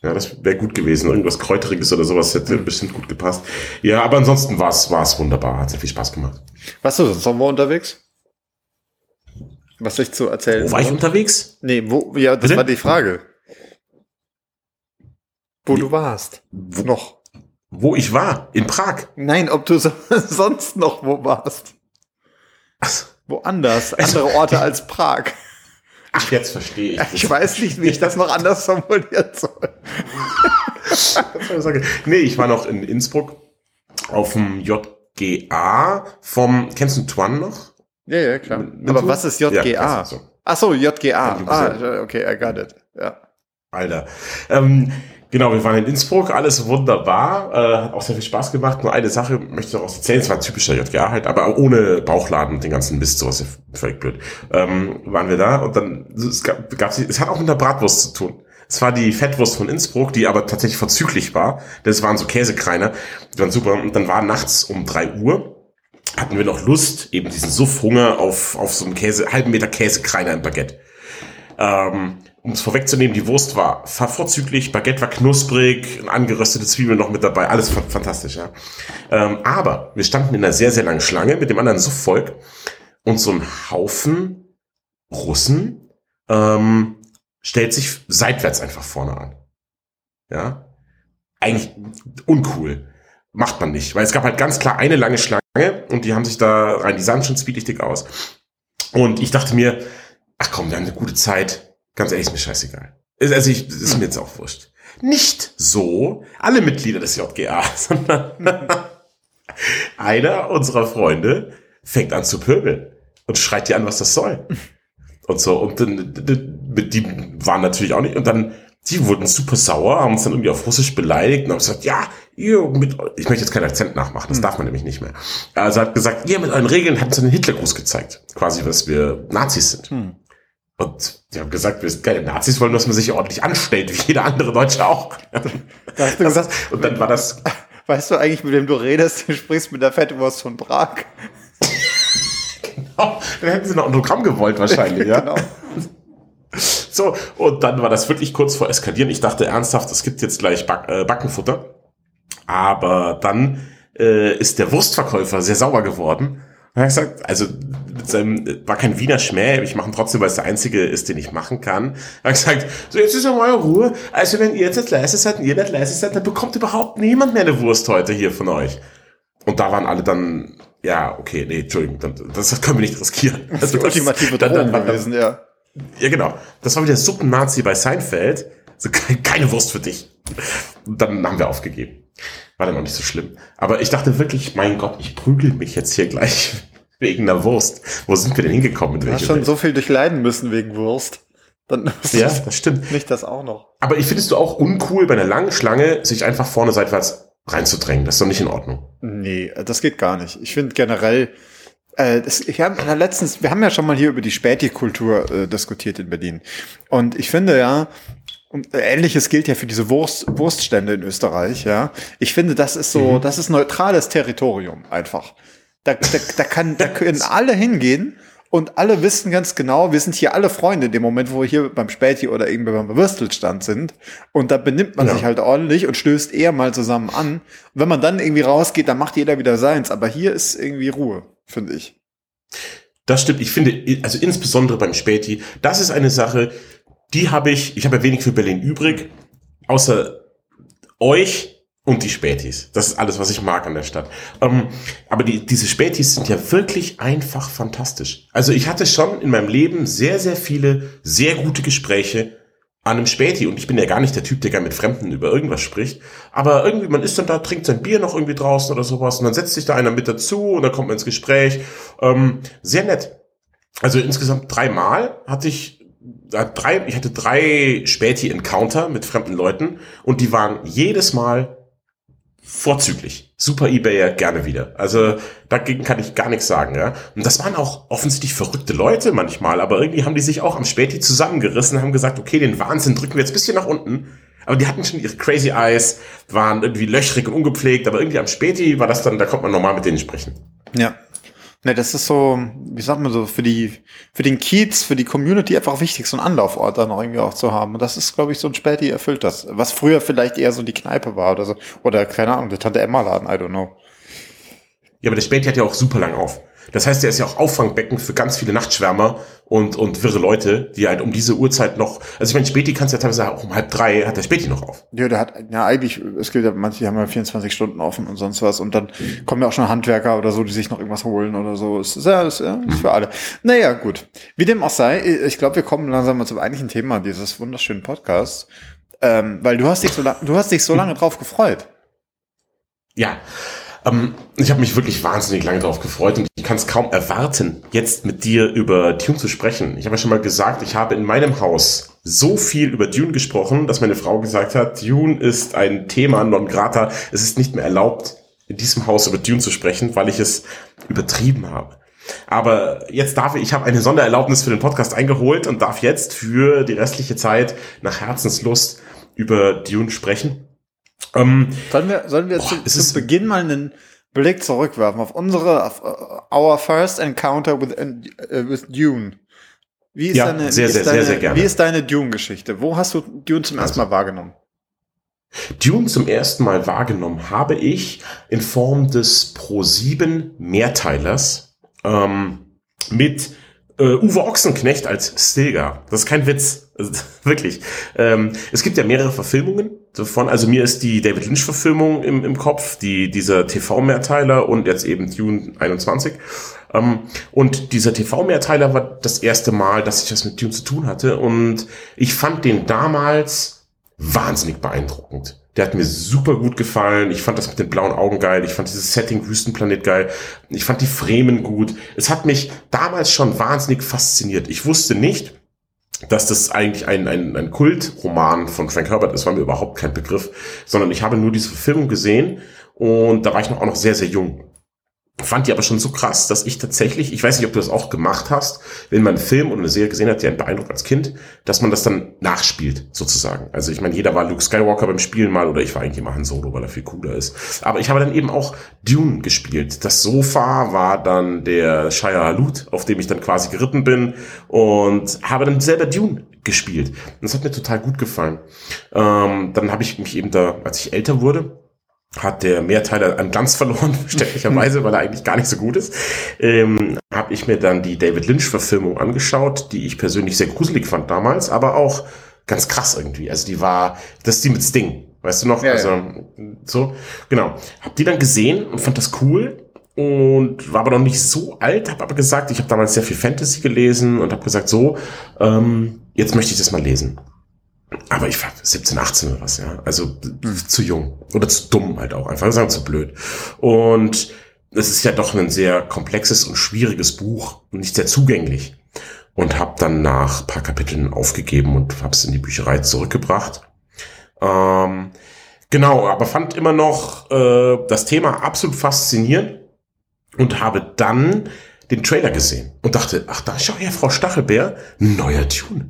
Ja, das wäre gut gewesen. Irgendwas Kräuteriges oder sowas hätte bestimmt gut gepasst. Ja, aber ansonsten war es war wunderbar. Hat sehr viel Spaß gemacht. Warst du sonst noch wo unterwegs? Was ich zu erzählen Wo war ich unterwegs? Nee, wo, ja, das Bitte? war die Frage. Wo Wie- du warst. Wo, Noch. wo ich war? In Prag. Nein, ob du so, sonst noch wo warst. Woanders. Also- Andere Orte als Prag. Ach, jetzt verstehe ich. Ich weiß nicht, wie ich das noch anders formulieren soll. Sache. Nee, ich war noch in Innsbruck auf dem JGA vom, kennst du Twan noch? Ja, ja, klar. Mit- Aber was ist Ja, JGA? du so. Ach so, JGA. Ja, Ah, okay, I got it. Ja. Alter. Ähm, genau, wir waren in Innsbruck, alles wunderbar, äh, hat auch sehr viel Spaß gemacht. Nur eine Sache möchte ich noch erzählen, es war typischer JGA halt, aber ohne Bauchladen und den ganzen Mist, sowas ist völlig blöd. Ähm, waren wir da und dann, es gab, gab es hat auch mit der Bratwurst zu tun. Es war die Fettwurst von Innsbruck, die aber tatsächlich vorzüglich war. Das waren so Käsekreiner, die waren super. Und dann war nachts um drei Uhr, hatten wir noch Lust, eben diesen Suffhunger auf, auf so einen Käse, halben Meter Käsekreiner im Baguette. Ähm, um es vorwegzunehmen, die Wurst war vorzüglich, Baguette war knusprig, angeröstete Zwiebeln noch mit dabei, alles fa- fantastisch, ja. Ähm, aber wir standen in einer sehr, sehr langen Schlange mit dem anderen Suffvolk und so ein Haufen Russen ähm, stellt sich seitwärts einfach vorne an. Ja. Eigentlich uncool. Macht man nicht, weil es gab halt ganz klar eine lange Schlange und die haben sich da rein, die sahen schon speedig aus. Und ich dachte mir, ach komm, wir haben eine gute Zeit. Ganz ehrlich, ist mir scheißegal. Also ich, ist mir jetzt auch wurscht. Nicht so alle Mitglieder des JGA, sondern einer unserer Freunde fängt an zu pöbeln und schreit dir an, was das soll. Und so, und dann, die waren natürlich auch nicht, und dann, die wurden super sauer, haben uns dann irgendwie auf Russisch beleidigt und haben gesagt, ja, ihr mit, ich möchte jetzt keinen Akzent nachmachen, das darf man nämlich nicht mehr. Also hat gesagt, ihr mit euren Regeln habt uns einen Hitlergruß gezeigt. Quasi, dass wir Nazis sind. Hm. Und die haben gesagt, wir sind keine Nazis, wollen, dass man sich ordentlich anstellt, wie jeder andere Deutsche auch. Da hast du gesagt, Und dann war das, weißt du eigentlich, mit wem du redest? Du sprichst mit der Fettwurst von Prag. oh, dann hätten sie noch ein Autogramm gewollt wahrscheinlich, ja. Genau. So, und dann war das wirklich kurz vor Eskalieren. Ich dachte ernsthaft, es gibt jetzt gleich Back, äh, Backenfutter. Aber dann äh, ist der Wurstverkäufer sehr sauer geworden. Er hat gesagt, also seinem, war kein Wiener Schmäh, ich mache ihn trotzdem, weil es der einzige ist, den ich machen kann. Er hat gesagt, so jetzt ist ja mal Ruhe. Also wenn ihr jetzt nicht leise seid und ihr nicht leise seid, dann bekommt überhaupt niemand mehr eine Wurst heute hier von euch. Und da waren alle dann, ja, okay, nee, Entschuldigung, das können wir nicht riskieren. Das ist die ultimative dann- dann- dann- gewesen, ja. ja, genau. Das war wieder Suppen-Nazi bei Seinfeld. So, keine, keine Wurst für dich. Und dann haben wir aufgegeben. War dann auch nicht so schlimm. Aber ich dachte wirklich, mein Gott, ich prügel mich jetzt hier gleich wegen einer Wurst. Wo sind wir denn hingekommen? Du hast schon Welt? so viel durchleiden müssen wegen Wurst. Dann ja, das stimmt. nicht das auch noch. Aber ich findest du auch uncool, bei einer langen Schlange sich einfach vorne seitwärts reinzudrängen. Das ist doch nicht in Ordnung. Nee, das geht gar nicht. Ich finde generell, äh, das, ich hab ja letztens, wir haben ja schon mal hier über die Späti-Kultur äh, diskutiert in Berlin. Und ich finde ja, und Ähnliches gilt ja für diese Wurst, Wurststände in Österreich, ja. Ich finde, das ist so, das ist neutrales Territorium einfach. Da, da, da, kann, da können alle hingehen und alle wissen ganz genau, wir sind hier alle Freunde in dem Moment, wo wir hier beim Späti oder irgendwie beim Würstelstand sind. Und da benimmt man Ja. sich halt ordentlich und stößt eher mal zusammen an. Und wenn man dann irgendwie rausgeht, dann macht jeder wieder seins. Aber hier ist irgendwie Ruhe, finde ich. Das stimmt. Ich finde, also insbesondere beim Späti, das ist eine Sache, die habe ich, ich habe ja wenig für Berlin übrig, außer euch und die Spätis. Das ist alles, was ich mag an der Stadt. Ähm, aber die, diese Spätis sind ja wirklich einfach fantastisch. Also ich hatte schon in meinem Leben sehr, sehr viele sehr gute Gespräche an einem Späti und ich bin ja gar nicht der Typ, der gerne mit Fremden über irgendwas spricht, aber irgendwie, man ist dann da, trinkt sein Bier noch irgendwie draußen oder sowas und dann setzt sich da einer mit dazu und dann kommt man ins Gespräch. Ähm, sehr nett. Also insgesamt dreimal hatte ich drei, ich hatte drei Späti-Encounter mit fremden Leuten und die waren jedes Mal vorzüglich. Super Ebayer, gerne wieder. Also dagegen kann ich gar nichts sagen, ja. Und das waren auch offensichtlich verrückte Leute manchmal, aber irgendwie haben die sich auch am Späti zusammengerissen, haben gesagt, okay, den Wahnsinn drücken wir jetzt bisschen nach unten. Aber die hatten schon ihre Crazy Eyes, waren irgendwie löchrig und ungepflegt, aber irgendwie am Späti war das dann, da konnte man normal mit denen sprechen. Ja. Ne, das ist so, wie sagt man so, für die, für den Kiez, für die Community einfach wichtig, so einen Anlaufort da noch irgendwie auch zu haben. Und das ist, glaube ich, so ein Späti erfüllt das. Was früher vielleicht eher so die Kneipe war oder so. Oder, keine Ahnung, der Tante Emma Laden, I don't know. Ja, aber der Späti hat ja auch super lang auf. Das heißt, er ist ja auch Auffangbecken für ganz viele Nachtschwärmer und, und wirre Leute, die halt um diese Uhrzeit noch, also ich meine, Späti kannst ja teilweise auch um halb drei, hat der Späti noch auf. Ja, der hat, ja, eigentlich, es gibt ja, manche die haben ja 24 Stunden offen und sonst was und dann kommen ja auch schon Handwerker oder so, die sich noch irgendwas holen oder so. Es ist ja, es ist, ja, ist für alle. Naja, gut. Wie dem auch sei, ich glaube, wir kommen langsam mal zum eigentlichen Thema dieses wunderschönen Podcasts, ähm, weil du hast dich so, du hast dich so lange drauf gefreut. Ja, ähm, ich habe mich wirklich wahnsinnig lange darauf gefreut und ich kann es kaum erwarten, jetzt mit dir über Dune zu sprechen. Ich habe ja schon mal gesagt, ich habe in meinem Haus so viel über Dune gesprochen, dass meine Frau gesagt hat, Dune ist ein Thema non grata. Es ist nicht mehr erlaubt, in diesem Haus über Dune zu sprechen, weil ich es übertrieben habe. Aber jetzt darf ich, ich habe eine Sondererlaubnis für den Podcast eingeholt und darf jetzt für die restliche Zeit nach Herzenslust über Dune sprechen. Ähm, sollen wir, sollen wir boah, zu, zu Beginn mal einen Blick zurückwerfen auf unsere, auf uh, our first encounter with, uh, with Dune? Wie ist ja, deine, sehr, ist sehr, deine, sehr, sehr gerne. Wie ist deine Dune-Geschichte? Wo hast du Dune zum ersten Mal wahrgenommen? Dune zum ersten Mal wahrgenommen habe ich in Form des Pro7 Mehrteilers ähm, mit äh, Uwe Ochsenknecht als Stilgar. Das ist kein Witz. Also, wirklich. Ähm, es gibt ja mehrere Verfilmungen davon. Also mir ist die David Lynch-Verfilmung im, im Kopf, die, dieser TV-Mehrteiler und jetzt eben Dune 21. Ähm, und dieser TV-Mehrteiler war das erste Mal, dass ich das mit Dune zu tun hatte. Und ich fand den damals wahnsinnig beeindruckend. Der hat mir super gut gefallen. Ich fand das mit den blauen Augen geil. Ich fand dieses Setting Wüstenplanet geil. Ich fand die Fremen gut. Es hat mich damals schon wahnsinnig fasziniert. Ich wusste nicht, dass das eigentlich ein, ein, ein Kultroman von Frank Herbert ist, war mir überhaupt kein Begriff, sondern ich habe nur diese Verfilmung gesehen und da war ich noch auch noch sehr, sehr jung fand die aber schon so krass, dass ich tatsächlich, ich weiß nicht, ob du das auch gemacht hast, wenn man einen Film oder eine Serie gesehen hat, die einen beeindruckt als Kind, dass man das dann nachspielt, sozusagen. Also ich meine, jeder war Luke Skywalker beim Spielen mal oder ich war eigentlich immer Han Solo, weil er viel cooler ist. Aber ich habe dann eben auch Dune gespielt. Das Sofa war dann der Shia Halut, auf dem ich dann quasi geritten bin und habe dann selber Dune gespielt. Und das hat mir total gut gefallen. Ähm, dann habe ich mich eben da, als ich älter wurde, hat der Mehrteiler an Glanz verloren, verständlicherweise, weil er eigentlich gar nicht so gut ist. Ähm, habe ich mir dann die David Lynch-Verfilmung angeschaut, die ich persönlich sehr gruselig fand damals, aber auch ganz krass irgendwie. Also die war, das ist die mit Sting, weißt du noch? Ja, also ja. so, genau. Hab die dann gesehen und fand das cool und war aber noch nicht so alt, habe aber gesagt, ich habe damals sehr viel Fantasy gelesen und habe gesagt, so, ähm, jetzt möchte ich das mal lesen. Aber ich war 17, 18 oder was, ja. Also zu jung. Oder zu dumm halt auch. Einfach sagen zu blöd. Und es ist ja doch ein sehr komplexes und schwieriges Buch und nicht sehr zugänglich. Und habe dann nach paar Kapiteln aufgegeben und habe es in die Bücherei zurückgebracht. Ähm, genau, aber fand immer noch äh, das Thema absolut faszinierend und habe dann den Trailer gesehen und dachte, ach, da ist ja Frau Stachelbär, neuer Tune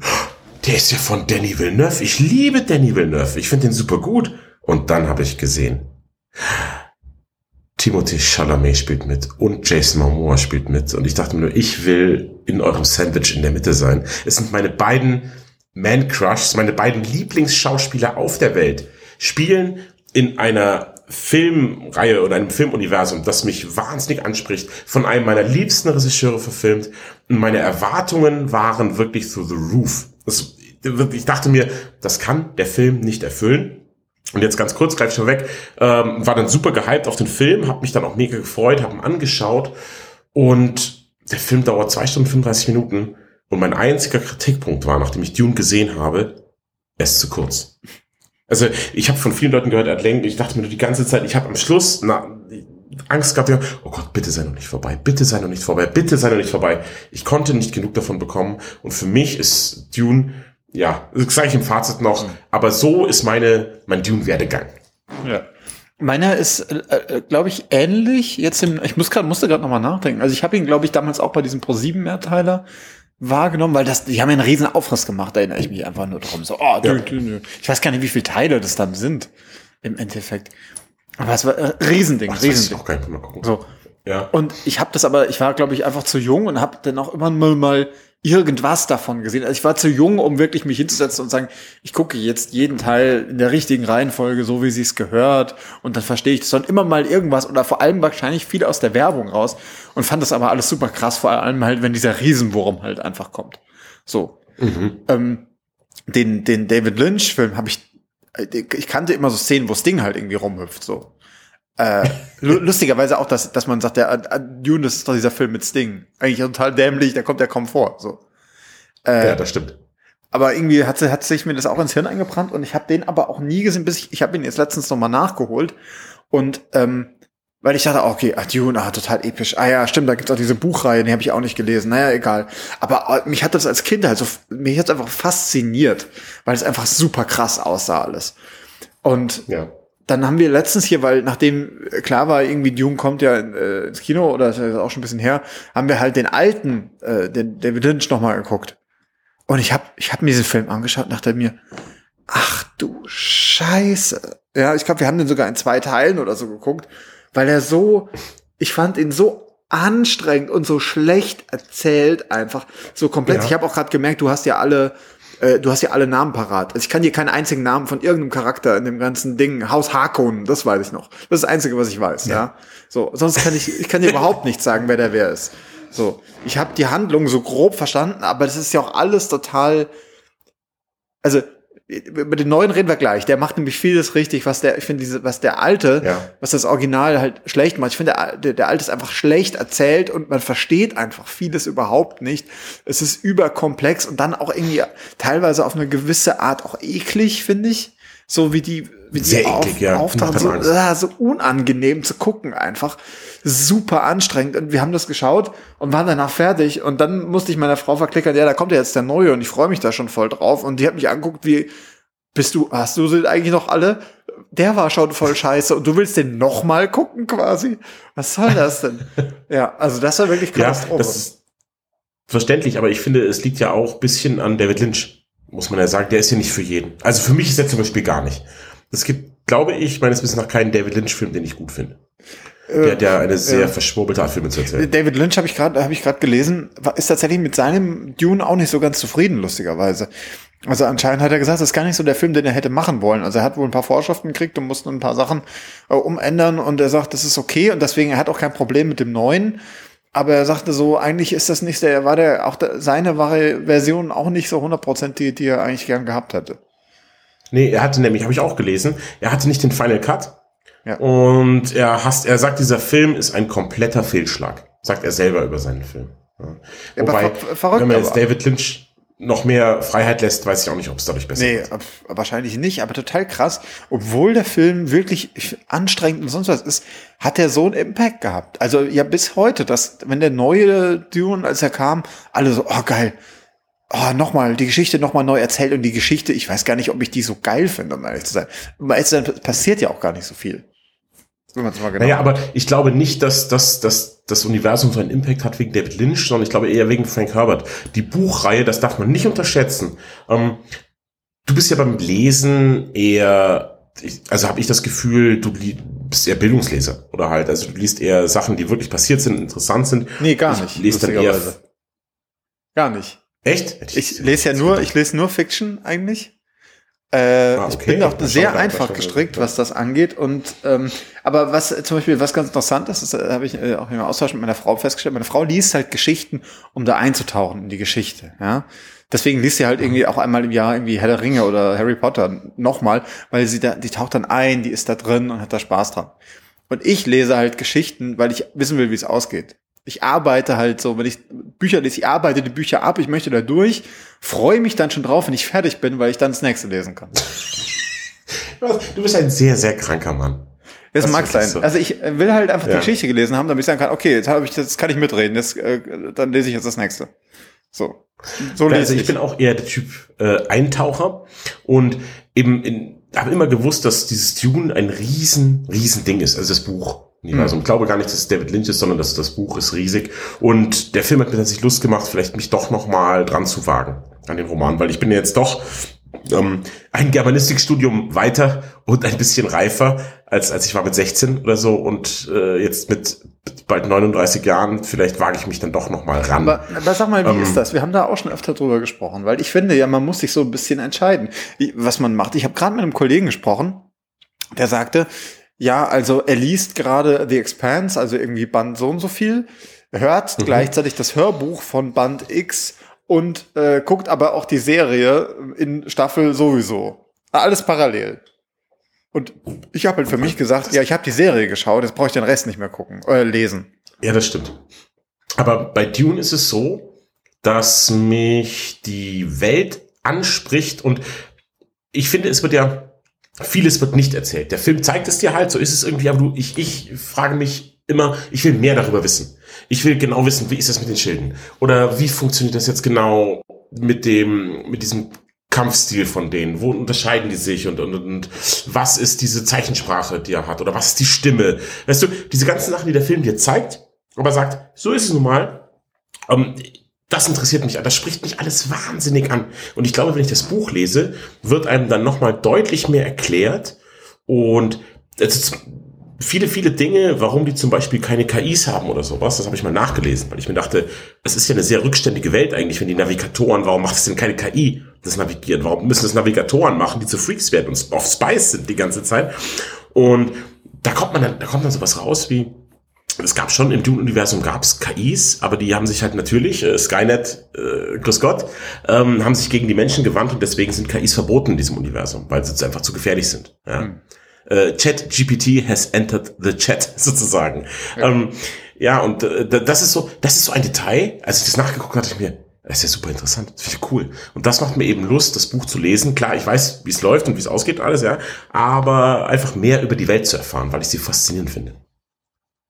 der ist ja von Danny Villeneuve. Ich liebe Danny Villeneuve. Ich finde den super gut. Und dann habe ich gesehen, Timothy Chalamet spielt mit und Jason Momoa spielt mit. Und ich dachte mir nur, ich will in eurem Sandwich in der Mitte sein. Es sind meine beiden Man-Crushs, meine beiden Lieblingsschauspieler auf der Welt, spielen in einer Filmreihe oder einem Filmuniversum, das mich wahnsinnig anspricht, von einem meiner liebsten Regisseure verfilmt. Und meine Erwartungen waren wirklich through the roof. Das, ich dachte mir, das kann der Film nicht erfüllen. Und jetzt ganz kurz, gleich schon weg, ähm, war dann super gehypt auf den Film, habe mich dann auch mega gefreut, habe ihn angeschaut und der Film dauert zwei Stunden 35 Minuten und mein einziger Kritikpunkt war, nachdem ich Dune gesehen habe, er ist zu kurz. Also ich habe von vielen Leuten gehört, er hat länger, ich dachte mir die ganze Zeit, ich habe am Schluss na, Angst gehabt, ja, oh Gott, bitte sei noch nicht vorbei, bitte sei noch nicht vorbei, bitte sei noch nicht vorbei. Ich konnte nicht genug davon bekommen und für mich ist Dune, ja, das sage ich im Fazit noch, mhm. aber so ist meine, mein Dune-Werdegang. Ja. Meiner ist, äh, äh glaube ich, ähnlich. Jetzt im, ich muss grad, musste gerade nochmal nachdenken. Also ich habe ihn, glaube ich, damals auch bei diesem Pro 7 Mehrteiler wahrgenommen, weil das, die haben ja einen riesen Aufriss gemacht, da erinnere ich mich einfach nur drum. So, oh, ja. ich weiß gar nicht, wie viele Teile das dann sind im Endeffekt. Aber es war äh, Riesending, Ach, Riesending. Auch gar nicht mal gucken. So. Ja. Und ich habe das aber, ich war, glaube ich, einfach zu jung und habe dann auch immer mal, mal irgendwas davon gesehen. Also ich war zu jung, um wirklich mich hinzusetzen und sagen, ich gucke jetzt jeden Teil in der richtigen Reihenfolge, so wie sie es gehört, und dann verstehe ich das dann immer mal irgendwas oder vor allem wahrscheinlich viel aus der Werbung raus und fand das aber alles super krass, vor allem halt, wenn dieser Riesenwurm halt einfach kommt. So. Mhm. Ähm, den, den David Lynch-Film habe ich, ich kannte immer so Szenen, wo Sting halt irgendwie rumhüpft, so. Äh, lustigerweise auch, dass, dass man sagt, der äh, Dune, das ist doch dieser Film mit Sting. Eigentlich total dämlich, da kommt der kaum vor. So. Äh, ja, das stimmt. Aber irgendwie hat, hat sich mir das auch ins Hirn eingebrannt und ich habe den aber auch nie gesehen, bis ich, ich habe ihn jetzt letztens nochmal nachgeholt und ähm, weil ich dachte, okay, ah, Dune, ah, total episch. Ah ja, stimmt, da gibt's auch diese Buchreihe, die habe ich auch nicht gelesen. Naja, egal. Aber äh, mich hat das als Kind halt so, mich hat einfach fasziniert, weil es einfach super krass aussah alles. Und ja dann haben wir letztens hier, weil nachdem klar war, irgendwie Dune kommt ja äh, ins Kino oder ist ja auch schon ein bisschen her, haben wir halt den alten, äh, den David Lynch nochmal geguckt. Und ich habe ich hab mir diesen Film angeschaut und dachte mir, ach du Scheiße. Ja, ich glaube, wir haben den sogar in zwei Teilen oder so geguckt, weil er so, ich fand ihn so anstrengend und so schlecht erzählt einfach, so komplett. Ja. Ich habe auch gerade gemerkt, du hast ja alle äh, du hast ja alle Namen parat. Also ich kann dir keinen einzigen Namen von irgendeinem Charakter in dem ganzen Ding, Haus Harkonnen, das weiß ich noch. Das ist das Einzige, was ich weiß, ja. ja? So, sonst kann ich, ich kann dir überhaupt nicht sagen, wer der wer ist. So, ich habe die Handlung so grob verstanden, aber das ist ja auch alles total, also über den neuen reden wir gleich. Der macht nämlich vieles richtig, was der, ich finde, diese, was der alte, ja. was das Original halt schlecht macht. Ich finde, der, der alte ist einfach schlecht erzählt und man versteht einfach vieles überhaupt nicht. Es ist überkomplex und dann auch irgendwie teilweise auf eine gewisse Art auch eklig, finde ich. So wie die, wie die Sehr auf, eklig, ja. auftauchen, so, äh, so unangenehm zu gucken einfach. Super anstrengend. Und wir haben das geschaut und waren danach fertig. Und dann musste ich meiner Frau verklickern, ja, da kommt ja jetzt der Neue und ich freue mich da schon voll drauf. Und die hat mich anguckt, wie, bist du, hast du sie eigentlich noch alle? Der war schon voll scheiße und du willst den noch mal gucken quasi? Was soll das denn? ja, also das war wirklich Katastrophe. Ja, verständlich, aber ich finde, es liegt ja auch bisschen an David Lynch muss man ja sagen, der ist ja nicht für jeden. Also für mich ist er zum Beispiel gar nicht. Es gibt, glaube ich, meines Wissens nach keinen David Lynch-Film, den ich gut finde. Der, der eine sehr äh, verschwurbelte Art Filme zu erzählen. David Lynch habe ich gerade habe ich gerade gelesen, ist tatsächlich mit seinem Dune auch nicht so ganz zufrieden, lustigerweise. Also anscheinend hat er gesagt, das ist gar nicht so der Film, den er hätte machen wollen. Also er hat wohl ein paar Vorschriften gekriegt und musste ein paar Sachen äh, umändern und er sagt, das ist okay und deswegen er hat auch kein Problem mit dem neuen. Aber er sagte so, eigentlich ist das nicht der, war der auch der, seine wahre Version auch nicht so 100% die, die er eigentlich gern gehabt hätte. Nee, er hatte nämlich, habe ich auch gelesen, er hatte nicht den Final Cut. Ja. Und er hasst, er sagt, dieser Film ist ein kompletter Fehlschlag. Sagt er selber über seinen Film. Ja. Wobei, ver verrückt, wenn man jetzt David Lynch noch mehr Freiheit lässt, weiß ich auch nicht, ob es dadurch besser nee, wird. Nee, wahrscheinlich nicht, aber total krass. Obwohl der Film wirklich anstrengend und sonst was ist, hat er so einen Impact gehabt. Also ja, bis heute, dass, wenn der neue Dune, als er kam, alle so, oh geil, oh, nochmal, die Geschichte nochmal neu erzählt und die Geschichte, ich weiß gar nicht, ob ich die so geil finde, um ehrlich zu sein. Um ehrlich zu sein, passiert ja auch gar nicht so viel. Wenn man es mal genau naja, aber ich glaube nicht, dass, dass, dass das Universum so einen Impact hat wegen David Lynch, sondern ich glaube eher wegen Frank Herbert. Die Buchreihe, das darf man nicht unterschätzen. Ähm, du bist ja beim Lesen eher, also habe ich das Gefühl, du bist eher Bildungsleser oder halt, also du liest eher Sachen, die wirklich passiert sind, interessant sind. Nee, gar nicht. Ich lese dann eher. Gar nicht. Echt? Ich, ich lese ja nur, ich lese nur Fiction eigentlich. Äh, ah, okay. Ich bin auch sehr einfach gestrickt, was das angeht. Und ähm, aber was zum Beispiel was ganz interessant ist, das habe ich äh, auch im Austausch mit meiner Frau festgestellt. Meine Frau liest halt Geschichten, um da einzutauchen in die Geschichte. Ja, deswegen liest sie halt irgendwie auch einmal im Jahr irgendwie Herr der Ringe oder Harry Potter nochmal, weil sie da, die taucht dann ein, die ist da drin und hat da Spaß dran. Und ich lese halt Geschichten, weil ich wissen will, wie es ausgeht ich arbeite halt so, wenn ich Bücher lese, ich arbeite die Bücher ab, ich möchte da durch, freue mich dann schon drauf, wenn ich fertig bin, weil ich dann das nächste lesen kann. du bist ein sehr, sehr kranker Mann. Das, das mag sein. So. Also ich will halt einfach ja. die Geschichte gelesen haben, damit ich sagen kann, okay, jetzt habe ich, jetzt kann ich mitreden, jetzt, äh, dann lese ich jetzt das nächste. So. So lese also ich. ich bin auch eher der Typ äh, Eintaucher und eben in, habe immer gewusst, dass dieses Dune ein riesen, riesen Ding ist, also das Buch. Universum. Ich glaube gar nicht, dass es David Lynch ist, sondern dass das Buch ist riesig. Und der Film hat mir tatsächlich Lust gemacht, vielleicht mich doch noch mal dran zu wagen an den Roman, weil ich bin jetzt doch ähm, ein Germanistikstudium weiter und ein bisschen reifer als, als ich war mit 16 oder so und äh, jetzt mit bald 39 Jahren, vielleicht wage ich mich dann doch noch mal ran. Aber, aber sag mal, wie ähm, ist das? Wir haben da auch schon öfter drüber gesprochen, weil ich finde ja, man muss sich so ein bisschen entscheiden, was man macht. Ich habe gerade mit einem Kollegen gesprochen, der sagte, ja, also er liest gerade The Expanse, also irgendwie Band so und so viel, hört mhm. gleichzeitig das Hörbuch von Band X und äh, guckt aber auch die Serie in Staffel sowieso. Alles parallel. Und ich habe halt für mich gesagt, ja, ich habe die Serie geschaut, jetzt brauche ich den Rest nicht mehr gucken, äh, lesen. Ja, das stimmt. Aber bei Dune ist es so, dass mich die Welt anspricht und ich finde, es wird ja, vieles wird nicht erzählt. Der Film zeigt es dir halt, so ist es irgendwie, aber du, ich, ich frage mich immer, ich will mehr darüber wissen. Ich will genau wissen, wie ist das mit den Schilden? Oder wie funktioniert das jetzt genau mit dem, mit diesem Kampfstil von denen? Wo unterscheiden die sich und, und, und was ist diese Zeichensprache, die er hat? Oder was ist die Stimme? Weißt du, diese ganzen Sachen, die der Film dir zeigt, aber sagt, so ist es nun mal. Ähm, das interessiert mich, das spricht mich alles wahnsinnig an. Und ich glaube, wenn ich das Buch lese, wird einem dann nochmal deutlich mehr erklärt. Und viele, viele Dinge, warum die zum Beispiel keine KIs haben oder sowas, das habe ich mal nachgelesen, weil ich mir dachte, es ist ja eine sehr rückständige Welt eigentlich, wenn die Navigatoren, warum macht es denn keine KI, das Navigieren? Warum müssen es Navigatoren machen, die zu Freaks werden und auf Spice sind die ganze Zeit? Und da kommt man dann, da kommt dann sowas raus wie, es gab schon im Dune-Universum gab's KIs, aber die haben sich halt natürlich, äh, Skynet, äh, grüß Gott, ähm, haben sich gegen die Menschen gewandt und deswegen sind KIs verboten in diesem Universum, weil sie einfach zu gefährlich sind. Ja. Mhm äh, Chat GPT has entered the chat sozusagen. Ja, ähm, ja und äh, das ist so, das ist so ein Detail. Als ich das nachgeguckt hatte, ich mir, das ist ja super interessant, das finde ich cool. Und das macht mir eben Lust, das Buch zu lesen. Klar, ich weiß, wie es läuft und wie es ausgeht alles, ja, aber einfach mehr über die Welt zu erfahren, weil ich sie faszinierend finde.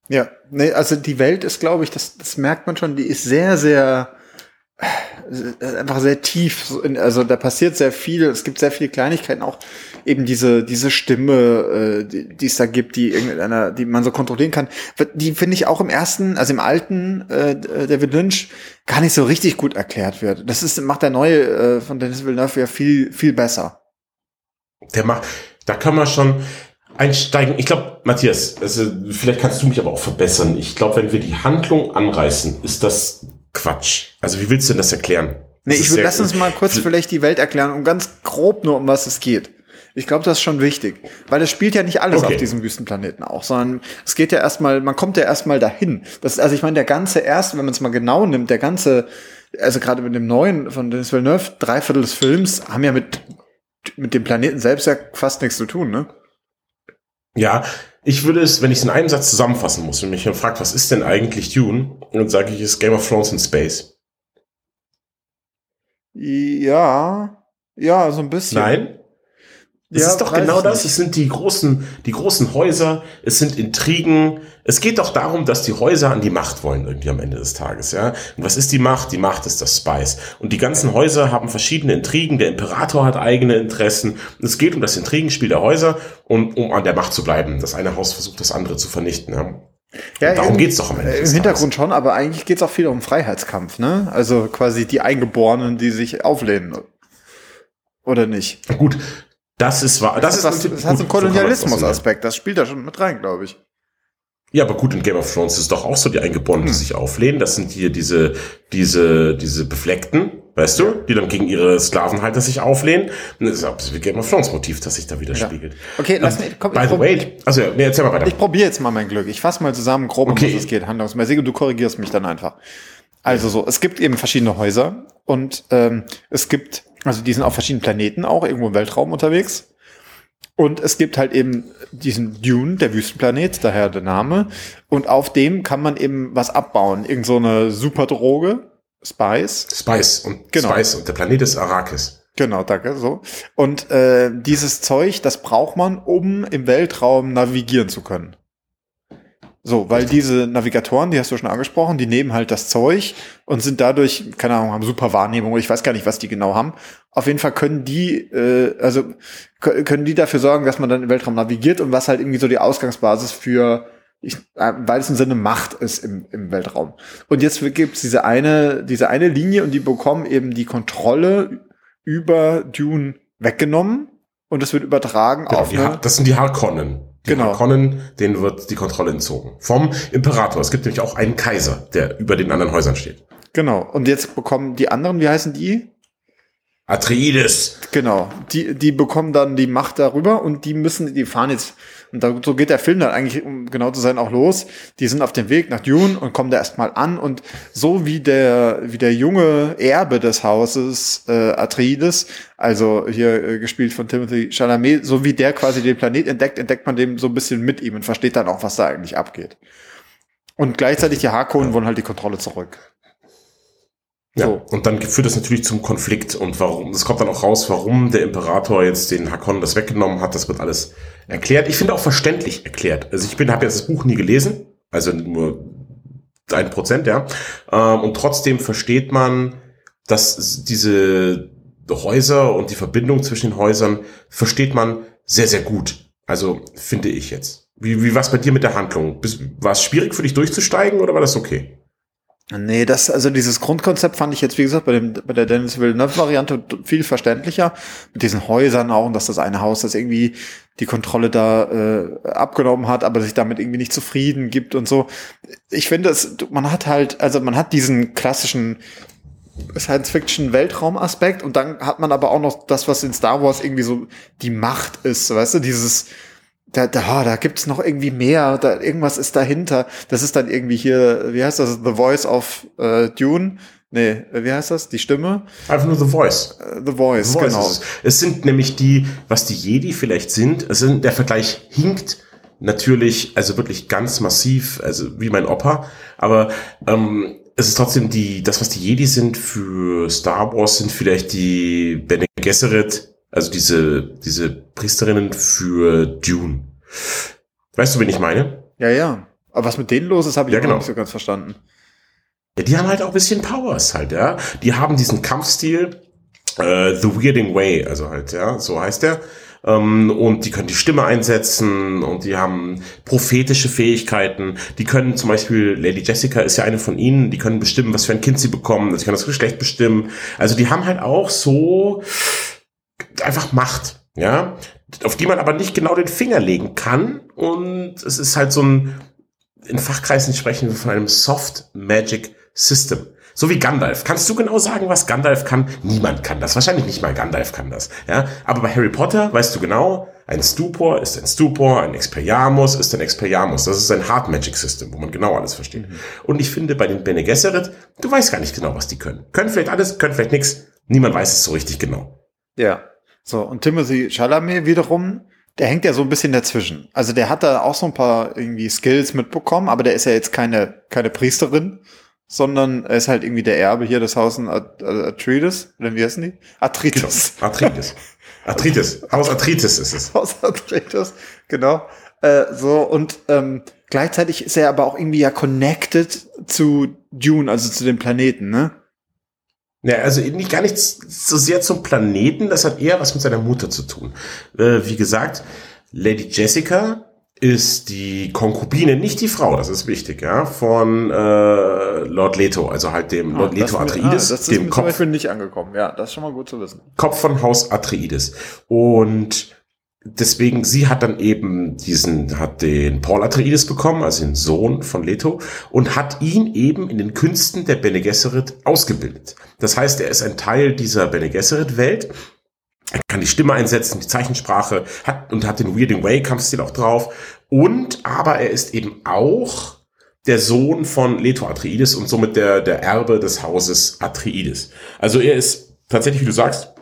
Ja, nee, also die Welt ist, glaube ich, das, das merkt man schon, die ist sehr, sehr äh, einfach sehr tief. Also da passiert sehr viel. Es gibt sehr viele Kleinigkeiten, auch eben diese diese Stimme, äh, die, die es da gibt, die irgendeiner, die man so kontrollieren kann. Die finde ich auch im ersten, also im alten äh, David Lynch gar nicht so richtig gut erklärt wird. Das ist macht der neue äh, von Denis Villeneuve ja viel viel besser. Der macht, da kann man schon einsteigen. Ich glaube, Matthias, also vielleicht kannst du mich aber auch verbessern. Ich glaube, wenn wir die Handlung anreißen, ist das Quatsch. Also wie willst du denn das erklären? Nee, ich würde lass uns mal kurz vielleicht die Welt erklären und ganz grob nur, um was es geht. Ich glaube, das ist schon wichtig, weil es spielt ja nicht alles okay. auf diesem Wüstenplaneten auch, sondern es geht ja erstmal, man kommt ja erstmal dahin. Das, also ich meine, der ganze erste, wenn man es mal genau nimmt, der ganze, also gerade mit dem neuen von Denis Villeneuve, drei Viertel des Films haben ja mit, mit dem Planeten selbst ja fast nichts zu tun, ne? Ja, ich würde es, wenn ich es in einem Satz zusammenfassen muss, wenn mich jemand fragt, was ist denn eigentlich Dune, dann sage ich, es ist Game of Thrones in Space. Ja, ja, so ein bisschen. Nein? Es ja, ist doch genau das. Es sind die großen, die großen Häuser. Es sind Intrigen. Es geht doch darum, dass die Häuser an die Macht wollen irgendwie am Ende des Tages, ja. Und was ist die Macht? Die Macht ist das Spice. Und die ganzen Häuser haben verschiedene Intrigen. Der Imperator hat eigene Interessen. Und es geht um das Intrigenspiel der Häuser und um an der Macht zu bleiben. Das eine Haus versucht, das andere zu vernichten, ja. Ja, darum geht's doch am Ende. Im Hintergrund schon, aber eigentlich geht's auch viel um Freiheitskampf, ne? Also quasi die Eingeborenen, die sich auflehnen. Oder nicht? Gut, das ist wahr. Das, das, ist das, das hat so einen Kolonialismus-Aspekt. Das spielt da schon mit rein, glaube ich. Ja, aber gut, in Game of Thrones ist doch auch so, die Eingeborenen, die hm. sich auflehnen. Das sind hier diese, diese, diese Befleckten, weißt du, die dann gegen ihre Sklavenhalter sich auflehnen. Und das ist ein Game of Thrones Motiv, das sich da widerspiegelt. Ja. Okay, lass mich, komm, By the way, also, nee, erzähl mal weiter. Ich probiere jetzt mal mein Glück. Ich fasse mal zusammen grob, okay. um was es geht, handlungsmäßig, und du korrigierst mich dann einfach. Also so, es gibt eben verschiedene Häuser und ähm, es gibt also die sind auf verschiedenen Planeten auch irgendwo im Weltraum unterwegs. Und es gibt halt eben diesen Dune, der Wüstenplanet, daher der Name. Und auf dem kann man eben was abbauen. Irgend so eine Superdroge, Spice. Spice und genau. Spice und der Planet ist Arrakis. Genau, danke, so. Und äh, dieses Zeug, das braucht man, um im Weltraum navigieren zu können. So, weil diese Navigatoren, die hast du schon angesprochen, die nehmen halt das Zeug und sind dadurch, keine Ahnung, haben super Wahrnehmung, ich weiß gar nicht, was die genau haben. Auf jeden Fall können die, äh, also können die dafür sorgen, dass man dann im Weltraum navigiert und was halt irgendwie so die Ausgangsbasis für ich, äh, im weitesten Sinne Macht ist im, im Weltraum. Und jetzt gibt's diese eine, diese eine Linie und die bekommen eben die Kontrolle über Dune weggenommen und es wird übertragen genau, auf. Die, das sind die Harkonnen. Die Genau. Harkonnen, denen wird die Kontrolle entzogen. Vom Imperator. Es gibt nämlich auch einen Kaiser, der über den anderen Häusern steht. Genau. Und jetzt bekommen die anderen, wie heißen die? Atreides. Genau. Die, die bekommen dann die Macht darüber und die müssen, die fahren jetzt, und da, so geht der Film dann eigentlich, um genau zu sein, auch los. Die sind auf dem Weg nach Dune und kommen da erstmal an und so wie der, wie der junge Erbe des Hauses, äh, Atreides, also hier äh, gespielt von Timothy Chalamet, so wie der quasi den Planet entdeckt, entdeckt man dem so ein bisschen mit ihm und versteht dann auch, was da eigentlich abgeht. Und gleichzeitig die Harkonnen wollen halt die Kontrolle zurück. Ja, So. und dann führt das natürlich zum Konflikt und warum, es kommt dann auch raus, warum der Imperator jetzt den Hakonnen das weggenommen hat, das wird alles erklärt. Ich finde auch verständlich erklärt. Also ich bin, habe jetzt das Buch nie gelesen, also nur ein Prozent, ja. Ähm, und trotzdem versteht man, dass diese Häuser und die Verbindung zwischen den Häusern versteht man sehr, sehr gut. Also finde ich jetzt. Wie, wie war es bei dir mit der Handlung? War es schwierig für dich durchzusteigen oder war das okay? Nee, das, also dieses Grundkonzept fand ich jetzt, wie gesagt, bei, dem, bei der Dennis Villeneuve-Variante viel verständlicher. Mit diesen Häusern auch und dass das eine Haus, das irgendwie die Kontrolle da äh, abgenommen hat, aber sich damit irgendwie nicht zufrieden gibt und so. Ich finde, es, man hat halt, also man hat diesen klassischen Science-Fiction-Weltraum-Aspekt und dann hat man aber auch noch das, was in Star Wars irgendwie so die Macht ist, weißt du, dieses, da, da, da gibt's noch irgendwie mehr, da, irgendwas ist dahinter. Das ist dann irgendwie hier, wie heißt das, The Voice of äh, Dune? Nee, wie heißt das? Die Stimme? Einfach nur The Voice. Äh, The Voice, The Voice genau. es. es sind nämlich die, was die Jedi vielleicht sind, es sind, der Vergleich hinkt natürlich, also wirklich ganz massiv, also wie mein Opa, aber ähm, es ist trotzdem die, das, was die Jedi sind für Star Wars, sind vielleicht die Bene Gesserit, also diese, diese Priesterinnen für Dune. Weißt du, wen ich meine? Ja, ja. Aber was mit denen los ist, habe ich Ja, genau. nicht so ganz verstanden. Ja, die haben halt auch ein bisschen Powers halt, ja. Die haben diesen Kampfstil, äh, The Weirding Way, also halt, ja, so heißt der. Ähm, und die können die Stimme einsetzen und die haben prophetische Fähigkeiten. Die können zum Beispiel, Lady Jessica ist ja eine von ihnen, die können bestimmen, was für ein Kind sie bekommen, sie können das Geschlecht bestimmen. Also die haben halt auch so einfach Macht, ja, auf die man aber nicht genau den Finger legen kann. Und es ist halt so ein, in Fachkreisen sprechen wir von einem Soft Magic System. So wie Gandalf. Kannst du genau sagen, was Gandalf kann? Niemand kann das. Wahrscheinlich nicht mal Gandalf kann das. Ja, aber bei Harry Potter weißt du genau, ein Stupor ist ein Stupor, ein Expelliarmus ist ein Expelliarmus. Das ist ein Hard Magic System, wo man genau alles versteht. Und ich finde, bei den Bene Gesserit, du weißt gar nicht genau, was die können. Können vielleicht alles, können vielleicht nichts. Niemand weiß es so richtig genau. Ja. So, und Timothy Chalamet wiederum, der hängt ja so ein bisschen dazwischen. Also der hat da auch so ein paar irgendwie Skills mitbekommen, aber der ist ja jetzt keine, keine Priesterin, sondern er ist halt irgendwie der Erbe hier des Hauses At At- Atreides. Oder wie heißen die? Atreides. Arthritis. Arthritis. Haus Arthritis ist es. Haus Atreides, genau. Äh, so, und ähm, gleichzeitig ist er aber auch irgendwie ja connected zu Dune, also zu dem Planeten, ne? Ja, also nicht gar nicht so sehr zum Planeten, das hat eher was mit seiner Mutter zu tun. Äh, wie gesagt, Lady Jessica ist die Konkubine, nicht die Frau, das ist wichtig, ja, von äh, Lord Leto, also halt dem Lord Leto Ah, Atreides, ah, das ist dem Kopf, Beispiel nicht angekommen. Ja, das ist schon mal gut zu wissen. Kopf von Haus Atreides. Und deswegen, sie hat dann eben diesen, hat den Paul Atreides bekommen, also den Sohn von Leto, und hat ihn eben in den Künsten der Bene Gesserit ausgebildet. Das heißt, er ist ein Teil dieser Bene Gesserit-Welt. Er kann die Stimme einsetzen, die Zeichensprache, hat und hat den Weirding Way Kampfstil auch drauf. Und aber er ist eben auch der Sohn von Leto Atreides und somit der, der Erbe des Hauses Atreides. Also er ist tatsächlich, wie du sagst,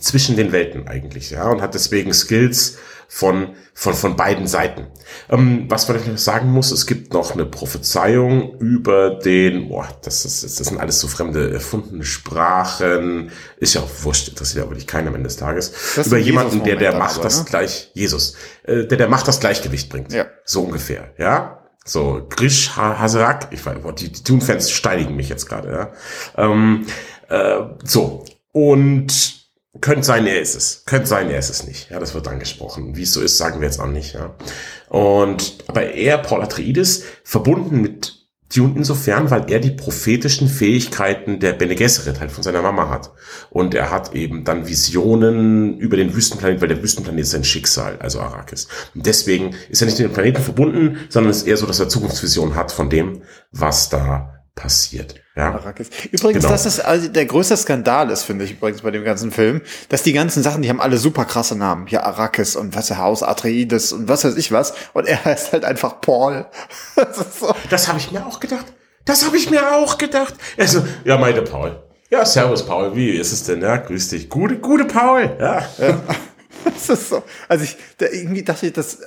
zwischen den Welten eigentlich, ja, und hat deswegen Skills von, von, von beiden Seiten. Ähm, was man noch sagen muss, es gibt noch eine Prophezeiung über den, boah, das ist, das sind alles so fremde, erfundene Sprachen, ist ja auch wurscht, interessiert ja wirklich keinen am Ende des Tages, Das über jemanden, der, der Macht aber, das ne? gleich, Jesus, äh, der, der Macht das Gleichgewicht bringt. Ja. So ungefähr, ja. So, Grish Ha- Haserak, ich weiß, die, die Dune-Fans steinigen mich jetzt gerade, ja. Ähm, äh, so, und könnte sein, er ist es. Könnte sein, er ist es nicht. Ja, das wird angesprochen. Wie es so ist, sagen wir jetzt auch nicht, ja. Und, aber er, Paul Atreides, verbunden mit Dune insofern, weil er die prophetischen Fähigkeiten der Bene Gesserit halt von seiner Mama hat. Und er hat eben dann Visionen über den Wüstenplanet, weil der Wüstenplanet ist sein Schicksal, also Arrakis. Und deswegen ist er nicht mit dem Planeten verbunden, sondern es ist eher so, dass er Zukunftsvisionen hat von dem, was da passiert. Ja. Arrakis. Übrigens, genau. das ist also der größte Skandal ist, finde ich übrigens bei dem ganzen Film, dass die ganzen Sachen, die haben alle super krasse Namen. Hier Arrakis und was der Haus Atreides und was weiß ich was. Und er heißt halt einfach Paul. das, so. das habe ich mir auch gedacht. Das habe ich mir auch gedacht. Also, ja, meine Paul. Ja, servus Paul, wie ist es denn? Ja, grüß dich. Gute, gute Paul. Ja. ja. Das ist so. Also ich, da irgendwie dachte ich, das,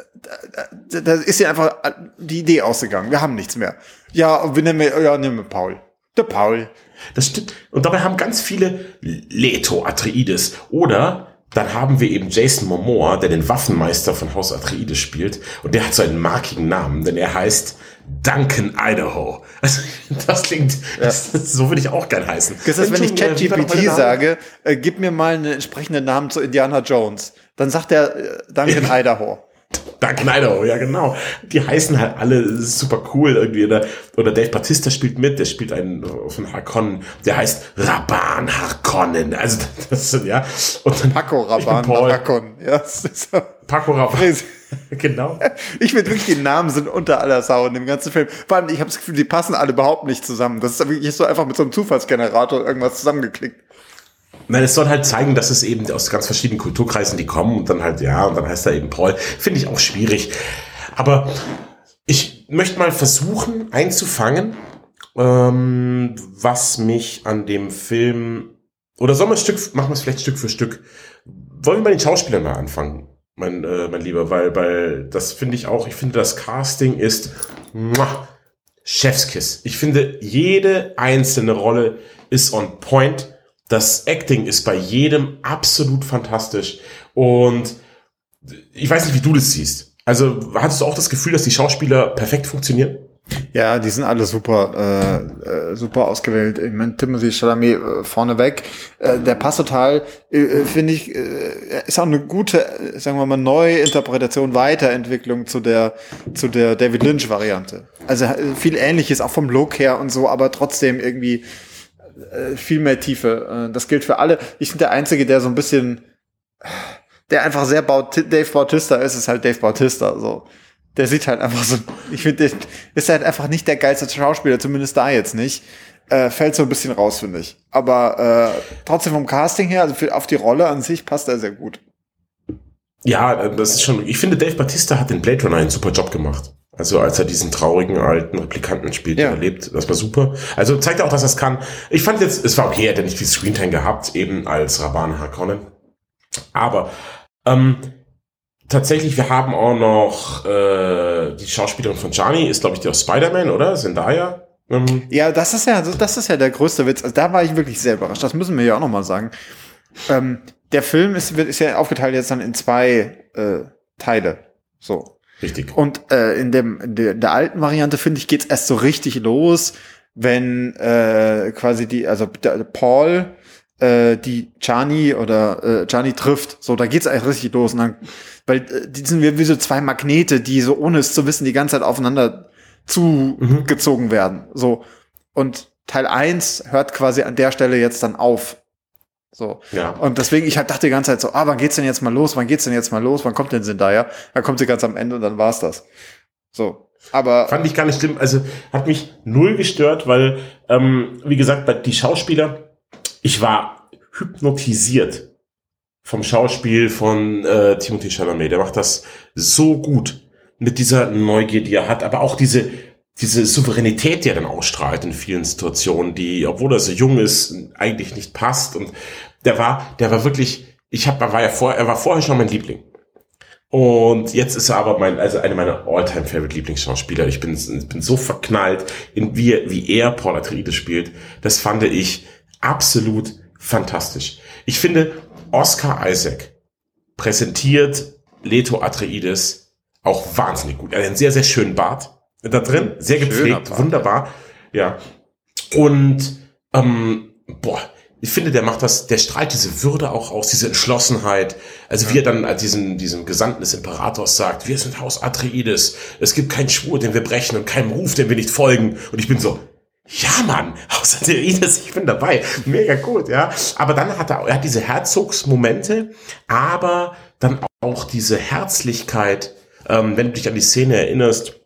da, da ist ja einfach die Idee ausgegangen. Wir haben nichts mehr. Ja, wir wir, ja, nehmen wir Paul. Der Paul. Das stimmt. Und dabei haben ganz viele Leto Atreides oder dann haben wir eben Jason Momoa, der den Waffenmeister von Haus Atreides spielt. Und der hat so einen markigen Namen, denn er heißt Duncan Idaho. Also, das klingt, ja. das, so würde ich auch gern heißen. Das ist, wenn ich ChatGPT sage, äh, gib mir mal einen entsprechenden Namen zu Indiana Jones, dann sagt er äh, Duncan Idaho. Duncan Idaho, ja genau. Die heißen halt alle super cool irgendwie. Oder, oder Dave Batista spielt mit, der spielt einen von Harkonnen, der heißt Raban Harkonnen. Also das sind, ja. Und dann, Paco Raban Harkonnen. Ja, das ist so. Paco Raban. genau. Ich finde wirklich, die Namen sind unter aller Sau in dem ganzen Film. Vor allem, ich habe das Gefühl, die passen alle überhaupt nicht zusammen. Das ist wirklich so einfach mit so einem Zufallsgenerator irgendwas zusammengeklickt. Nein, es soll halt zeigen, dass es eben aus ganz verschiedenen Kulturkreisen die kommen und dann halt, ja, und dann heißt er eben Paul. Finde ich auch schwierig. Aber ich möchte mal versuchen einzufangen, ähm, was mich an dem Film, oder sollen wir ein Stück, machen wir es vielleicht Stück für Stück. Wollen wir bei den Schauspielern mal anfangen, mein, äh, mein Lieber, weil, weil das finde ich auch, ich finde das Casting ist, muah, Chefskiss. Ich finde, jede einzelne Rolle ist on point das Acting ist bei jedem absolut fantastisch. Und ich weiß nicht, wie du das siehst. Also hattest du auch das Gefühl, dass die Schauspieler perfekt funktionieren? Ja, die sind alle super, äh, äh, super ausgewählt. Ich meine, Timothy Chalamet äh, vorneweg, äh, der passt total, äh, äh finde ich, äh, ist auch eine gute, sagen wir mal, Neuinterpretation, Weiterentwicklung zu der, zu der David Lynch-Variante. Also viel Ähnliches, auch vom Look her und so, aber trotzdem irgendwie viel mehr Tiefe. Äh, das gilt für alle. Ich bin der Einzige, der so ein bisschen, der einfach sehr Baut Dave Bautista ist, ist halt Dave Bautista. So. Der sieht halt einfach so, ich finde, ist halt einfach nicht der geilste Schauspieler, zumindest da jetzt nicht. Äh, fällt so ein bisschen raus, finde ich. Aber äh, trotzdem vom Casting her, also für, auf die Rolle an sich passt er sehr gut. Ja, das ist schon, ich finde, Dave Bautista hat den Blade Runner einen super Job gemacht. Also als er diesen traurigen alten Replikanten spielt, ja. erlebt, das war super. Also zeigt auch, dass er es kann. Ich fand jetzt, es war okay, er hat ja nicht viel Screentime gehabt, eben als Raban Harkonnen. Aber ähm, tatsächlich, wir haben auch noch äh, die Schauspielerin von Johnny, ist glaube ich die aus Spider-Man, oder? Zendaya? Ähm. Ja, das ist ja, das ist ja der größte Witz. Also da war ich wirklich sehr überrascht. Das müssen wir ja auch noch mal sagen. Ähm, der Film ist, wird, ist ja aufgeteilt jetzt dann in zwei äh, Teile. So. Richtig. Und äh, in, dem, in der, der alten Variante, finde ich, geht's erst so richtig los, wenn äh, quasi die, also der, Paul äh, die Chani oder äh, Chani trifft. So, da geht's eigentlich richtig los. Und dann, weil äh, die sind wie, wie so zwei Magnete, die so ohne es zu wissen die ganze Zeit aufeinander zugezogen mhm. werden. So. Und Teil eins hört quasi an der Stelle jetzt dann auf. So. Ja. Und deswegen, ich dachte die ganze Zeit so, ah, wann geht's denn jetzt mal los? Wann geht's denn jetzt mal los? Wann kommt denn Zendaya? Dann kommt sie ganz am Ende und dann war's das. So. Aber. Fand ich gar nicht schlimm. Also, hat mich null gestört, weil, ähm, wie gesagt, bei die Schauspieler, ich war hypnotisiert vom Schauspiel von äh, Timothy Chalamet. Der macht das so gut mit dieser Neugier, die er hat, aber auch diese diese Souveränität, die er dann ausstrahlt in vielen Situationen, die, obwohl er so jung ist, eigentlich nicht passt. Und der war, der war wirklich, ich habe, war ja vor, er war vorher schon mein Liebling. Und jetzt ist er aber mein, also eine meiner all-time favorite Lieblingsschauspieler. Ich bin, bin so verknallt in wie, wie er Paul Atreides spielt. Das fand ich absolut fantastisch. Ich finde, Oscar Isaac präsentiert Leto Atreides auch wahnsinnig gut. Er hat einen sehr, sehr schönen Bart da drin, sehr gepflegt, wunderbar. Ja. Und ähm, boah, ich finde, der macht das, der strahlt diese Würde auch aus, diese Entschlossenheit. Also wie er dann diesen, diesem Gesandten des Imperators sagt, wir sind Haus Atreides, es gibt keinen Schwur, den wir brechen und keinen Ruf, den wir nicht folgen. Und ich bin so, ja, Mann, Haus Atreides, ich bin dabei. Mega gut, ja. Aber dann hat er, er hat diese Herzogsmomente, aber dann auch diese Herzlichkeit, ähm, wenn du dich an die Szene erinnerst,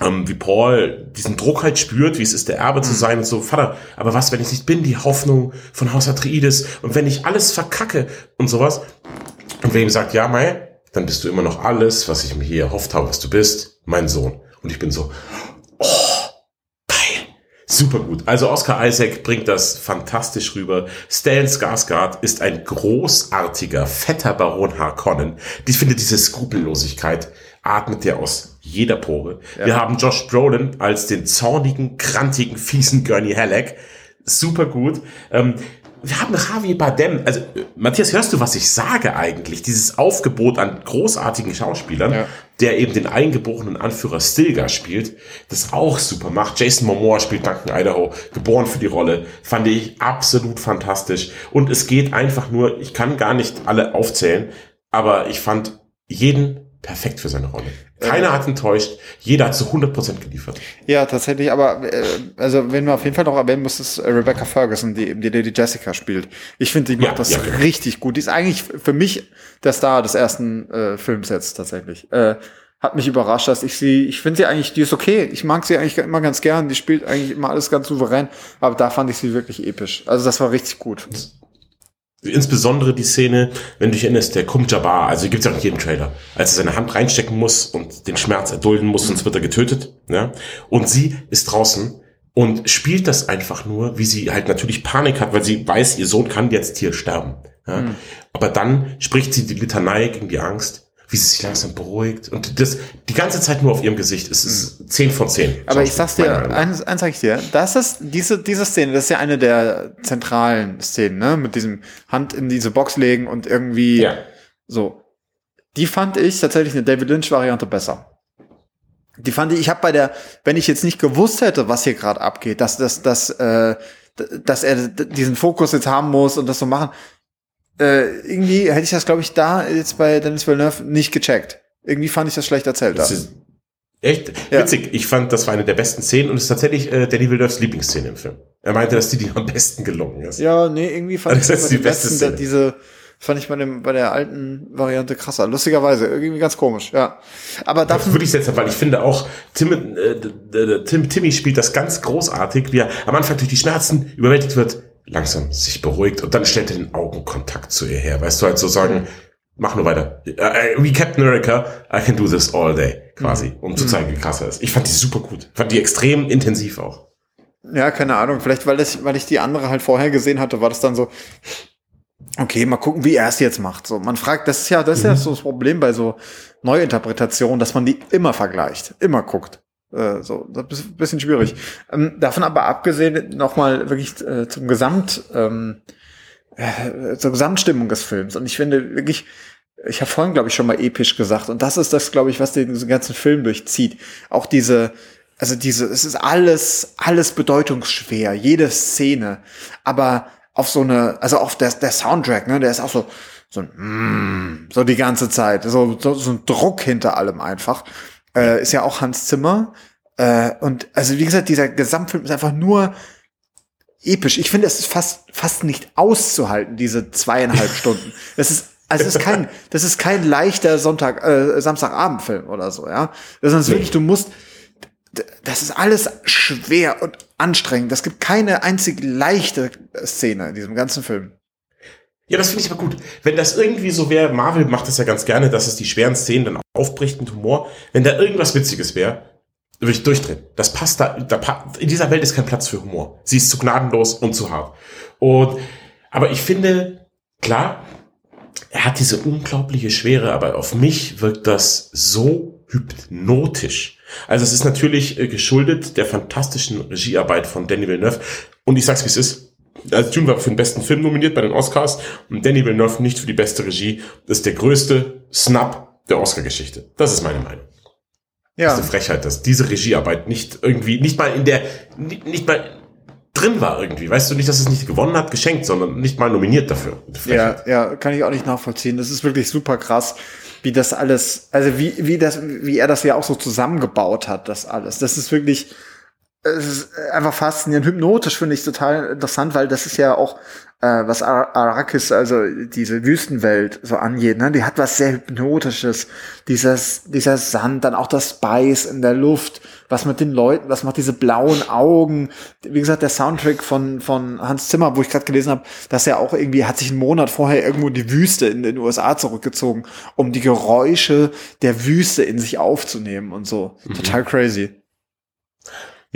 ähm, wie Paul diesen Druck halt spürt, wie es ist, der Erbe zu mhm. sein und so, Vater, aber was, wenn ich nicht bin, die Hoffnung von Haus Atreides und wenn ich alles verkacke und sowas. Und wenn ihm sagt, ja, Mai, dann bist du immer noch alles, was ich mir hier erhofft habe, was du bist, mein Sohn. Und ich bin so, oh, geil, super gut. Also Oscar Isaac bringt das fantastisch rüber. Stellan Skarsgård ist ein großartiger, fetter Baron Harkonnen. Ich finde diese Skrupellosigkeit atmet der aus jeder Pore. Ja. Wir haben Josh Brolin als den zornigen, krantigen, fiesen Gurney Halleck. Super gut. Ähm, wir haben Javier Bardem. Also, Matthias, hörst du, was ich sage eigentlich? Dieses Aufgebot an großartigen Schauspielern, ja. der eben den eingeborenen Anführer Stilgar spielt, das auch super macht. Jason Momoa spielt Duncan Idaho, geboren für die Rolle. Fand ich absolut fantastisch. Und es geht einfach nur, ich kann gar nicht alle aufzählen, aber ich fand jeden perfekt für seine Rolle. Keiner hat enttäuscht, jeder hat zu 100% geliefert. Ja, tatsächlich, aber äh, also wenn wir auf jeden Fall noch erwähnen muss, ist Rebecca Ferguson, die eben die Lady Jessica spielt. Ich finde, die macht ja, das ja, ja. richtig gut. Die ist eigentlich für mich der Star des ersten äh, Films jetzt tatsächlich. Äh, hat mich überrascht, dass ich sie, ich finde sie eigentlich, die ist okay. Ich mag sie eigentlich immer ganz gern. Die spielt eigentlich immer alles ganz souverän. Aber da fand ich sie wirklich episch. Also das war richtig gut. Insbesondere die Szene, wenn du dich erinnerst, der Kum Jabbar, also gibt's ja auch in jedem Trailer, als er seine Hand reinstecken muss und den Schmerz erdulden muss, sonst wird er getötet. Ja? Und sie ist draußen und spielt das einfach nur, wie sie halt natürlich Panik hat, weil sie weiß, ihr Sohn kann jetzt hier sterben. Ja? Mhm. Aber dann spricht sie die Litanei gegen die Angst wie sie sich langsam beruhigt und das die ganze Zeit nur auf ihrem Gesicht. Es ist zehn von zehn. Aber ich sag's dir, eins, eins sag ich dir, das ist diese diese Szene, das ist ja eine der zentralen Szenen, ne, mit diesem Hand in diese Box legen und irgendwie ja. so. Die fand ich tatsächlich eine David Lynch Variante besser. Die fand ich, ich habe bei der, wenn ich jetzt nicht gewusst hätte, was hier gerade abgeht, dass dass dass äh, dass er diesen Fokus jetzt haben muss und das so machen, äh, irgendwie hätte ich das, glaube ich, da jetzt bei Dennis Villeneuve nicht gecheckt. Irgendwie fand ich das schlecht erzählt. Das ist echt ja. witzig. Ich fand, das war eine der besten Szenen und es ist tatsächlich äh, Danny Villeneuves Lieblingsszene im Film. Er meinte, dass die die am besten gelungen ist. Ja, nee, irgendwie fand also ich das die, die beste besten, Szene. diese fand ich bei, dem, bei der alten Variante krasser. Lustigerweise, irgendwie ganz komisch, ja. Aber davon würde ich jetzt, weil ich finde auch, Tim, äh, Tim, Timmy spielt das ganz großartig, wie er am Anfang durch die Schmerzen überwältigt wird langsam sich beruhigt und dann stellt er den Augenkontakt zu ihr her. Weißt du, halt so sagen, mach nur weiter. Uh, wie Captain America, I can do this all day, quasi, mhm. um zu zeigen, wie krass er ist. Ich fand die super gut. Fand die extrem intensiv auch. Ja, keine Ahnung. Vielleicht, weil, das, weil ich die andere halt vorher gesehen hatte, war das dann so, okay, mal gucken, wie er es jetzt macht. So, man fragt, das ist ja, das ist mhm. ja so das Problem bei so Neuinterpretationen, dass man die immer vergleicht, immer guckt. Äh, so, das ist ein bisschen schwierig. Ähm, davon aber abgesehen, nochmal wirklich äh, zum Gesamt, ähm, äh, zur Gesamtstimmung des Films. Und ich finde wirklich, ich habe vorhin, glaube ich, schon mal episch gesagt. Und das ist das, glaube ich, was den ganzen Film durchzieht. Auch diese, also diese, es ist alles, alles bedeutungsschwer, jede Szene. Aber auf so eine, also auf der, der Soundtrack, ne, der ist auch so, so, mm, so die ganze Zeit, so, so, so ein Druck hinter allem einfach äh, ist ja auch Hans Zimmer. Äh, und also wie gesagt, dieser Gesamtfilm ist einfach nur episch. Ich finde, es ist fast fast nicht auszuhalten, diese zweieinhalb Stunden. Das ist also es ist kein, das ist kein leichter Sonntag, äh, Samstagabendfilm oder so, ja. Das ist wirklich, du musst, das ist alles schwer und anstrengend. Es gibt keine einzige leichte Szene in diesem ganzen Film. Ja, das finde ich aber gut. Wenn das irgendwie so wäre, Marvel macht das ja ganz gerne, dass es die schweren Szenen dann aufbricht mit Humor. Wenn da irgendwas Witziges wäre, würde ich durchdrehen. Das passt da, da, in dieser Welt ist kein Platz für Humor. Sie ist zu gnadenlos und zu hart. Und, aber ich finde, klar, er hat diese unglaubliche Schwere, aber auf mich wirkt das so hypnotisch. Also es ist natürlich äh, geschuldet der fantastischen Regiearbeit von Danny Villeneuve. Und ich sag's wie es ist, also Dune war für den besten Film nominiert bei den Oscars und Danny Villeneuve nicht für die beste Regie. Das ist der größte Snap der Oscar-Geschichte. Das ist meine Meinung. Ja. Das ist eine Frechheit, dass diese Regiearbeit nicht irgendwie, nicht mal in der, nicht, nicht mal drin war irgendwie. Weißt du nicht, dass es nicht gewonnen hat, geschenkt, sondern nicht mal nominiert dafür. Ja, ja, kann ich auch nicht nachvollziehen. Das ist wirklich super krass, wie das alles, also wie, wie das, wie er das ja auch so zusammengebaut hat, das alles. Das ist wirklich, es ist einfach faszinierend. Hypnotisch finde ich total interessant, weil das ist ja auch äh, was Ar Arrakis, also diese Wüstenwelt so angeht, ne? die hat was sehr Hypnotisches. Dieses, dieser Sand, dann auch das Spice in der Luft, was mit den Leuten, was macht diese blauen Augen. Wie gesagt, der Soundtrack von, von Hans Zimmer, wo ich gerade gelesen habe, dass er auch irgendwie, hat sich einen Monat vorher irgendwo in die Wüste in den USA zurückgezogen, um die Geräusche der Wüste in sich aufzunehmen und so. Mhm. Total crazy.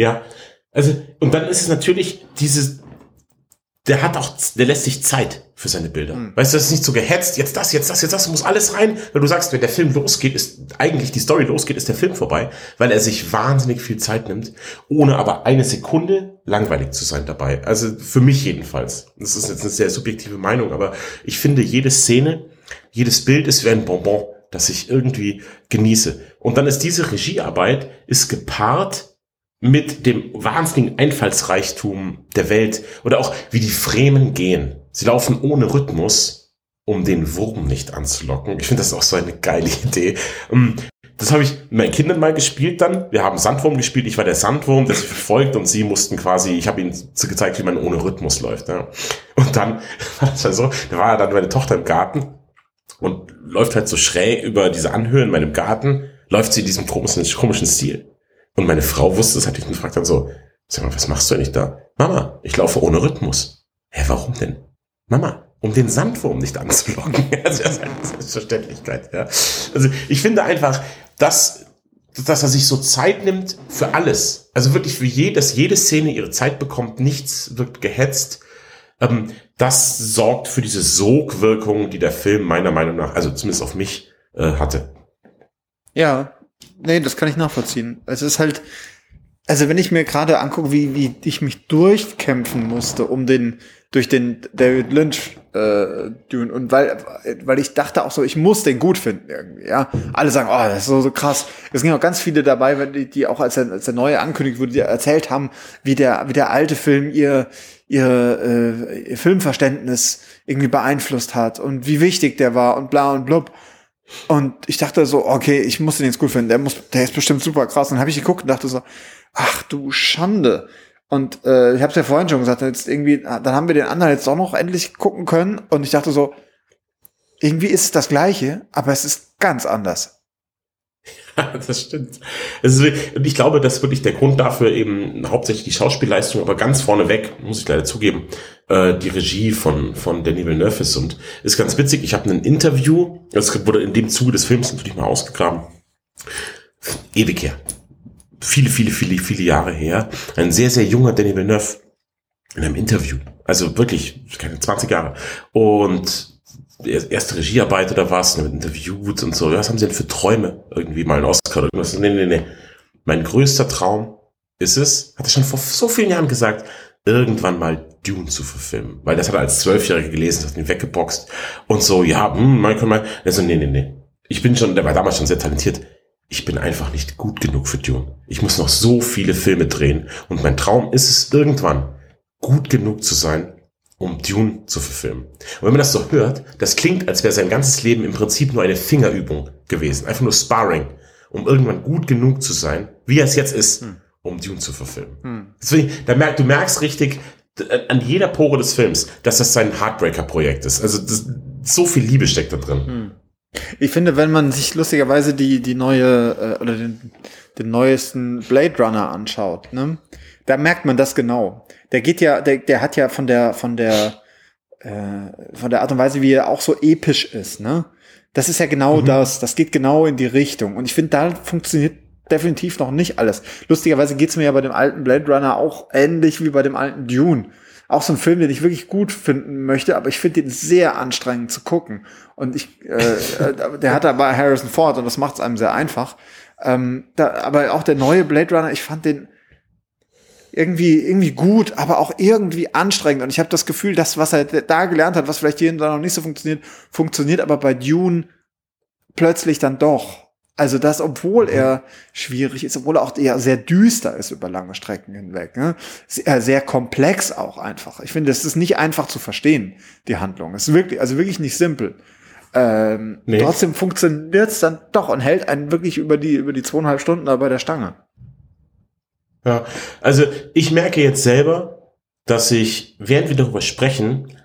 Ja, also, und dann ist es natürlich dieses, der hat auch, der lässt sich Zeit für seine Bilder. Mhm. Weißt du, das ist nicht so gehetzt, jetzt das, jetzt das, jetzt das, muss alles rein. Weil du sagst, wenn der Film losgeht, ist eigentlich die Story losgeht, ist der Film vorbei, weil er sich wahnsinnig viel Zeit nimmt, ohne aber eine Sekunde langweilig zu sein dabei. Also für mich jedenfalls. Das ist jetzt eine sehr subjektive Meinung, aber ich finde, jede Szene, jedes Bild ist wie ein Bonbon, das ich irgendwie genieße. Und dann ist diese Regiearbeit, ist gepaart mit dem wahnsinnigen Einfallsreichtum der Welt oder auch wie die Fremen gehen. Sie laufen ohne Rhythmus, um den Wurm nicht anzulocken. Ich finde das auch so eine geile Idee. Ähm, das habe ich mit meinen Kindern mal gespielt dann. Wir haben Sandwurm gespielt. Ich war der Sandwurm, der sie verfolgt und sie mussten quasi, ich habe ihnen gezeigt, wie man ohne Rhythmus läuft. Ja. Und dann war das halt so, da war dann meine Tochter im Garten und läuft halt so schräg über diese Anhöhe in meinem Garten, läuft sie in diesem komischen, komischen Stil. Und meine Frau wusste es, hatte ich gefragt dann so, sag mal, was machst du eigentlich da? Mama, ich laufe ohne Rhythmus. Hä, warum denn? Mama, um den Sandwurm nicht anzulocken. Also, das ist eine Selbstverständlichkeit, ja. Also, ich finde einfach, dass, dass er sich so Zeit nimmt für alles. Also wirklich für je, dass jede Szene ihre Zeit bekommt, nichts wird gehetzt. Ähm, das sorgt für diese Sogwirkung, die der Film meiner Meinung nach, also zumindest auf mich, äh, hatte. Ja, nee, das kann ich nachvollziehen. Es ist halt, also wenn ich mir gerade angucke, wie, wie ich mich durchkämpfen musste, um den, durch den David Lynch äh, Dune und weil, weil ich dachte auch so, ich muss den gut finden irgendwie, ja. Alle sagen, oh, das ist so, so krass. Es sind auch ganz viele dabei, die, die auch als der, als der neue ankündigt wurde, die erzählt haben, wie der, wie der alte Film ihr, ihr, äh, ihr Filmverständnis irgendwie beeinflusst hat und wie wichtig der war und bla und blub. Und ich dachte so, okay, ich muss den jetzt gut finden. Der muss, der ist bestimmt super krass. Und dann habe ich geguckt und dachte so, ach du Schande. Und äh, ich habe es ja vorhin schon gesagt, jetzt irgendwie, dann haben wir den anderen jetzt auch noch endlich gucken können. Und ich dachte so, irgendwie ist es das Gleiche, aber es ist ganz anders. Ja, das stimmt. Und ich glaube, das ist wirklich der Grund dafür eben hauptsächlich die Schauspielleistung, aber ganz vorneweg, muss ich leider zugeben, äh, die Regie von, von Danny Villeneuve ist. Und ist ganz witzig, ich habe ein Interview, das wurde in dem Zuge des Films natürlich mal ausgegraben, ewig her. Viele, viele, viele, viele Jahre her. Ein sehr, sehr junger Danny Villeneuve in einem Interview. Also wirklich, keine 20 Jahre. Und erste Regiearbeit oder was, mit interviewt und so. Was haben sie denn für Träume? Irgendwie mal einen Oscar oder irgendwas? Nee, nee, nee. Mein größter Traum ist es, hat er schon vor so vielen Jahren gesagt, irgendwann mal Dune zu verfilmen. Weil das hat er als Zwölfjähriger gelesen, hat ihn weggeboxt und so, ja, hm, Michael, mal. Er so, nee, nee, nee. Ich bin schon, der war damals schon sehr talentiert. Ich bin einfach nicht gut genug für Dune. Ich muss noch so viele Filme drehen. Und mein Traum ist es irgendwann, gut genug zu sein, um Dune zu verfilmen. Und wenn man das so hört, das klingt, als wäre sein ganzes Leben im Prinzip nur eine Fingerübung gewesen. Einfach nur Sparring, um irgendwann gut genug zu sein, wie er es jetzt ist, hm. um Dune zu verfilmen. Hm. Deswegen, da merk, du merkst richtig an jeder Pore des Films, dass das sein Heartbreaker-Projekt ist. Also das, so viel Liebe steckt da drin. Hm. Ich finde, wenn man sich lustigerweise die, die neue äh, oder den, den neuesten Blade Runner anschaut, ne, da merkt man das genau der geht ja, der, der hat ja von der, von der, äh, von der Art und Weise, wie er auch so episch ist, ne? Das ist ja genau mhm. das. Das geht genau in die Richtung. Und ich finde, da funktioniert definitiv noch nicht alles. Lustigerweise geht's mir ja bei dem alten Blade Runner auch ähnlich wie bei dem alten Dune. Auch so ein Film, den ich wirklich gut finden möchte, aber ich finde den sehr anstrengend zu gucken. Und ich, äh, äh der hat aber Harrison Ford und das macht es einem sehr einfach. Ähm, da, aber auch der neue Blade Runner, ich fand den irgendwie, irgendwie gut, aber auch irgendwie anstrengend. Und ich habe das Gefühl, dass was er da gelernt hat, was vielleicht hier und da noch nicht so funktioniert, funktioniert aber bei Dune plötzlich dann doch. Also das, obwohl mhm. er schwierig ist, obwohl er auch eher sehr düster ist über lange Strecken hinweg. Ne? Sehr, sehr komplex auch einfach. Ich finde, es ist nicht einfach zu verstehen, die Handlung. Es ist wirklich, also wirklich nicht simpel. Ähm, nee. Trotzdem funktioniert es dann doch und hält einen wirklich über die, über die zweieinhalb Stunden da bei der Stange. Ja, also ich merke jetzt selber, dass ich, während wir darüber sprechen,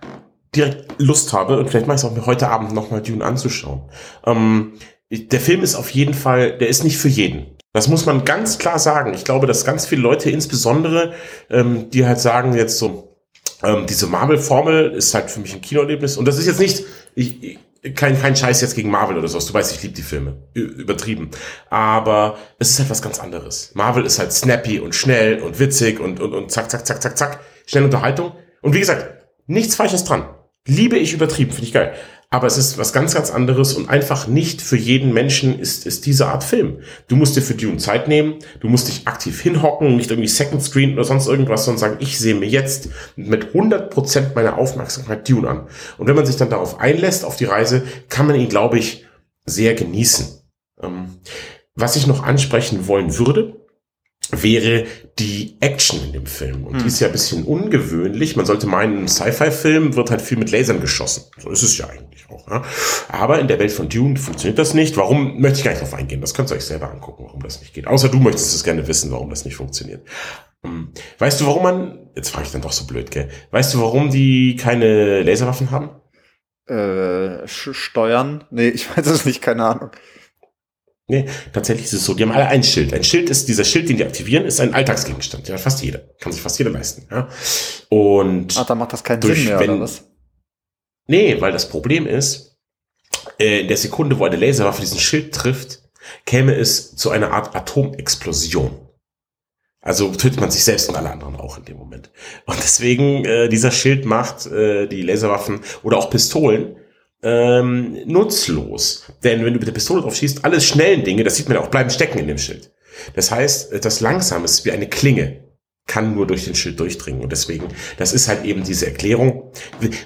direkt Lust habe und vielleicht mache ich es auch mir heute Abend nochmal Dune anzuschauen. Ähm, der Film ist auf jeden Fall, der ist nicht für jeden. Das muss man ganz klar sagen. Ich glaube, dass ganz viele Leute, insbesondere, ähm, die halt sagen jetzt so, ähm, diese Marvel-Formel ist halt für mich ein Kinoerlebnis. Und das ist jetzt nicht, ich, kein, kein Scheiß jetzt gegen Marvel oder sowas. Du weißt, ich liebe die Filme. Übertrieben. Aber es ist halt was ganz anderes. Marvel ist halt snappy und schnell und witzig und, und, und zack, zack, zack, zack, zack. Schnell Unterhaltung. Und wie gesagt, nichts Falsches dran. Liebe ich übertrieben, finde ich geil. Aber es ist was ganz, ganz anderes und einfach nicht für jeden Menschen ist, ist diese Art Film. Du musst dir für Dune Zeit nehmen, du musst dich aktiv hinhocken, nicht irgendwie Second Screen oder sonst irgendwas, sondern sagen, ich sehe mir jetzt mit 100% meiner Aufmerksamkeit Dune an. Und wenn man sich dann darauf einlässt, auf die Reise, kann man ihn, glaube ich, sehr genießen. Ähm, was ich noch ansprechen wollen würde, wäre die Action in dem Film. Und hm. die ist ja ein bisschen ungewöhnlich. Man sollte meinen, im Sci-Fi-Film wird halt viel mit Lasern geschossen. So ist es ja eigentlich auch. Ja? Aber in der Welt von Dune funktioniert das nicht. Warum möchte ich gar nicht drauf eingehen? Das könnt ihr euch selber angucken, warum das nicht geht. Außer du möchtest es gerne wissen, warum das nicht funktioniert. Hm. Weißt du, warum man, jetzt frage ich dann doch so blöd, gell? Weißt du, warum die keine Laserwaffen haben? Äh, steuern? Nee, ich weiß es nicht, keine Ahnung. Nee, tatsächlich ist es so. Die haben alle ein Schild. Ein Schild ist, dieser Schild, den die aktivieren, ist ein Alltagsgegenstand. Ja, fast jeder. Kann sich fast jeder leisten. Ja. Und. Ach, da macht das keinen durch, Sinn mehr, wenn, oder was? Nee, weil das Problem ist, äh, in der Sekunde, wo eine Laserwaffe diesen Schild trifft, käme es zu einer Art Atomexplosion. Also tötet man sich selbst und alle anderen auch in dem Moment. Und deswegen, äh, dieser Schild macht äh, die Laserwaffen oder auch Pistolen ähm, nutzlos. Denn wenn du mit der Pistole drauf schießt, alle schnellen Dinge, das sieht man auch, bleiben stecken in dem Schild. Das heißt, das Langsame ist wie eine Klinge kann nur durch den Schild durchdringen. Und deswegen, das ist halt eben diese Erklärung.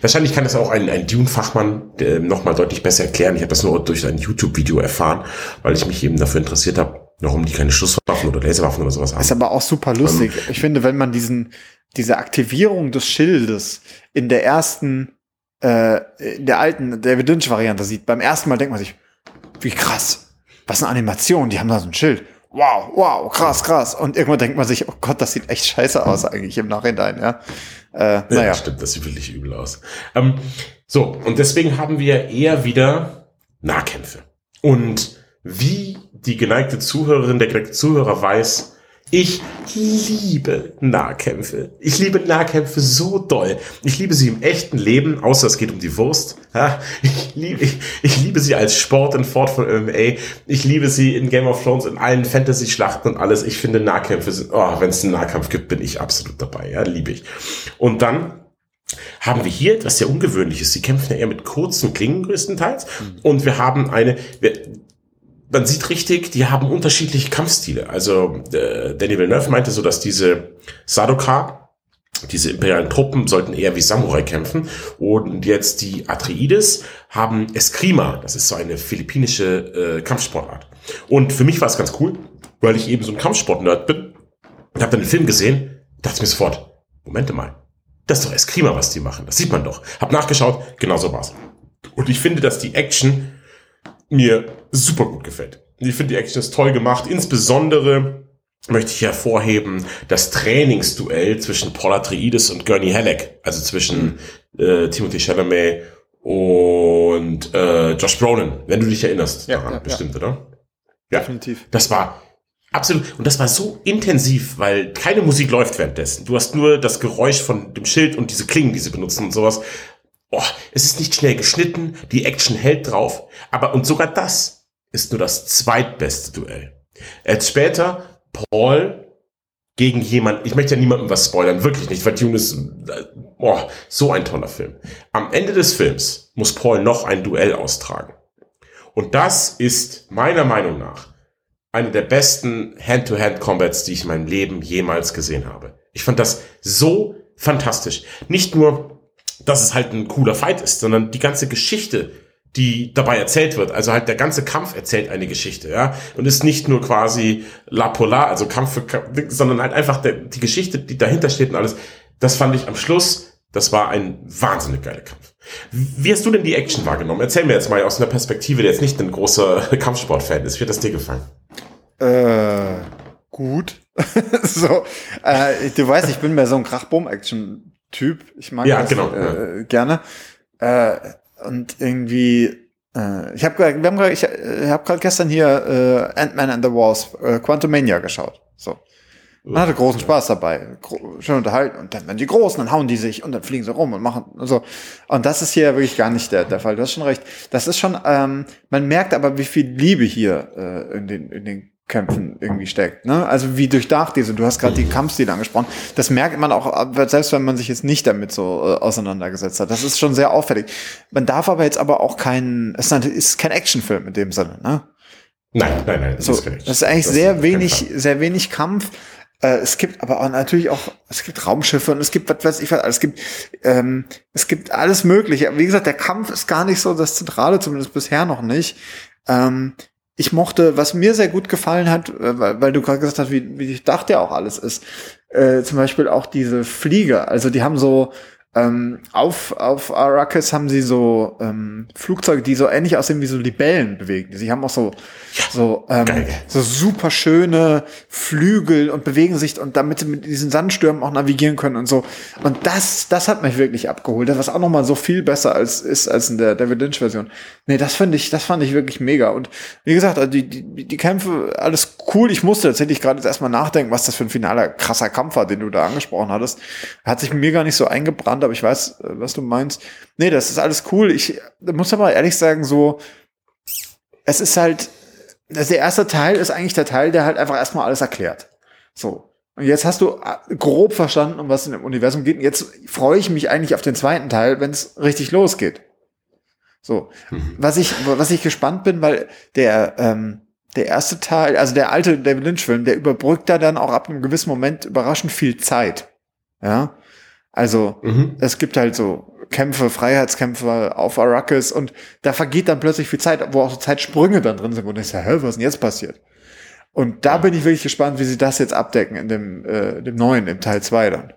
Wahrscheinlich kann das auch ein, ein Dune-Fachmann äh, nochmal deutlich besser erklären. Ich habe das nur durch ein YouTube-Video erfahren, weil ich mich eben dafür interessiert habe, warum die keine Schusswaffen oder Laserwaffen oder sowas haben. Ist aber auch super lustig. Ähm, ich finde, wenn man diesen, diese Aktivierung des Schildes in der ersten äh, in der alten David Lynch-Variante sieht, beim ersten Mal denkt man sich, wie krass, was eine Animation, die haben da so ein Schild. Wow, wow, krass, krass. Und irgendwann denkt man sich, oh Gott, das sieht echt scheiße aus eigentlich im Nachhinein, ja. Äh, naja. Ja, stimmt, das sieht wirklich übel aus. Ähm, so, und deswegen haben wir eher wieder Nahkämpfe. Und wie die geneigte Zuhörerin, der geneigte Zuhörer weiß, ich liebe Nahkämpfe. Ich liebe Nahkämpfe so doll. Ich liebe sie im echten Leben, außer es geht um die Wurst. Ich liebe, ich, ich liebe sie als Sport in Fort von MMA. Ich liebe sie in Game of Thrones, in allen Fantasy-Schlachten und alles. Ich finde Nahkämpfe sind, oh, wenn es einen Nahkampf gibt, bin ich absolut dabei. Ja, liebe ich. Und dann haben wir hier etwas sehr Ungewöhnliches. Sie kämpfen ja eher mit kurzen Klingen größtenteils. Mhm. Und wir haben eine, wir, man sieht richtig, die haben unterschiedliche Kampfstile. Also äh, Danny Villeneuve meinte so, dass diese Sadoka, diese imperialen Truppen sollten eher wie Samurai kämpfen. Und jetzt die Atreides haben Eskrima. Das ist so eine philippinische äh, Kampfsportart. Und für mich war es ganz cool, weil ich eben so ein Kampfsport-Nerd bin. Und habe dann den Film gesehen, dachte mir sofort, Momente mal, das ist doch Eskrima, was die machen. Das sieht man doch. Hab nachgeschaut, genau so war's. Und ich finde, dass die Action mir super gut gefällt. Ich finde, die Action ist toll gemacht. Insbesondere möchte ich hervorheben das Trainingsduell zwischen Paul Atreides und Gurney Halleck, also zwischen äh, Timothy Chalamet und äh, Josh Brolin, wenn du dich erinnerst ja, daran, ja, bestimmt, ja. oder? Ja, definitiv. Das war absolut und das war so intensiv, weil keine Musik läuft währenddessen. Du hast nur das Geräusch von dem Schild und diese Klingen, die sie benutzen und sowas. Oh, es ist nicht schnell geschnitten, die Action hält drauf, aber und sogar das ist nur das zweitbeste Duell. Als später Paul gegen jemand, ich möchte ja niemandem was spoilern, wirklich nicht, weil Dune ist oh, so ein toller Film. Am Ende des Films muss Paul noch ein Duell austragen. Und das ist meiner Meinung nach eine der besten Hand-to-Hand-Combats, die ich in meinem Leben jemals gesehen habe. Ich fand das so fantastisch. Nicht nur dass es halt ein cooler Fight ist, sondern die ganze Geschichte die dabei erzählt wird. Also halt der ganze Kampf erzählt eine Geschichte, ja. Und ist nicht nur quasi La Polar, also Kampf für Kampf, sondern halt einfach der, die Geschichte, die dahinter steht und alles. Das fand ich am Schluss, das war ein wahnsinnig geiler Kampf. Wie hast du denn die Action wahrgenommen? Erzähl mir jetzt mal aus einer Perspektive, der jetzt nicht ein großer Kampfsportfan ist. Wie hat das dir gefallen? Äh, gut. so, äh, du weißt, ich bin mehr so ein Krachboom-Action-Typ. Ich mag Ja, das genau, äh, gerne. Äh, und irgendwie, äh, ich habe wir haben grad, ich äh, hab gerade gestern hier äh, Ant-Man and the Wasp, äh, Quantumania geschaut. So. Man hatte großen Spaß dabei, Gro schön unterhalten und dann werden die Großen, dann hauen die sich und dann fliegen sie rum und machen so. Und das ist hier wirklich gar nicht der, der Fall. Du hast schon recht. Das ist schon, ähm, man merkt aber, wie viel Liebe hier äh, in den in den Kämpfen irgendwie steckt. Ne? Also wie durchdacht diese. Du hast gerade die Kampfstile angesprochen. Das merkt man auch, selbst wenn man sich jetzt nicht damit so äh, auseinandergesetzt hat. Das ist schon sehr auffällig. Man darf aber jetzt aber auch kein, es ist kein Actionfilm in dem Sinne. Ne? Nein, nein, nein. So, das, ist, das ist eigentlich das sehr ist wenig, sehr wenig Kampf. Äh, es gibt aber auch natürlich auch, es gibt Raumschiffe und es gibt, was weiß ich was, es gibt, ähm, es gibt alles Mögliche. Wie gesagt, der Kampf ist gar nicht so das Zentrale, zumindest bisher noch nicht. Ähm, ich mochte, was mir sehr gut gefallen hat, äh, weil, weil du gerade gesagt hast, wie, wie ich dachte ja auch alles ist, äh, zum Beispiel auch diese Flieger. Also die haben so, ähm, auf, auf Arrakis haben sie so ähm, Flugzeuge, die so ähnlich aussehen wie so Libellen bewegen. Sie haben auch so, ja, so, ähm, so super schöne Flügel und bewegen sich und damit sie mit diesen Sandstürmen auch navigieren können und so. Und das, das hat mich wirklich abgeholt. Was auch nochmal so viel besser als ist als in der David Lynch Version. Nee, das fand ich, das fand ich wirklich mega. Und wie gesagt, also die, die, die Kämpfe, alles cool. Ich musste tatsächlich gerade jetzt erstmal nachdenken, was das für ein finaler krasser Kampf war, den du da angesprochen hattest. Hat sich mir gar nicht so eingebrannt, aber ich weiß, äh, was du meinst. Nee, das ist alles cool. Ich muss aber ehrlich sagen, so, es ist halt, also der erste Teil ist eigentlich der Teil, der halt einfach erstmal alles erklärt. So. Und jetzt hast du äh, grob verstanden, um was in dem Universum geht. Und jetzt freue ich mich eigentlich auf den zweiten Teil, wenn es richtig losgeht. So. Mhm. Was ich, was ich gespannt bin, weil der, ähm, der erste Teil, also der alte David Lynch-Film, der überbrückt da dann auch ab einem gewissen Moment überraschend viel Zeit. Ja. Also mhm. es gibt halt so Kämpfe, Freiheitskämpfe auf Arrakis und da vergeht dann plötzlich viel Zeit, wo auch so Zeitsprünge dann drin sind, wo du denkst, hä, was ist denn jetzt passiert? Und da bin ich wirklich gespannt, wie sie das jetzt abdecken in dem, äh, dem neuen, im Teil 2 dann.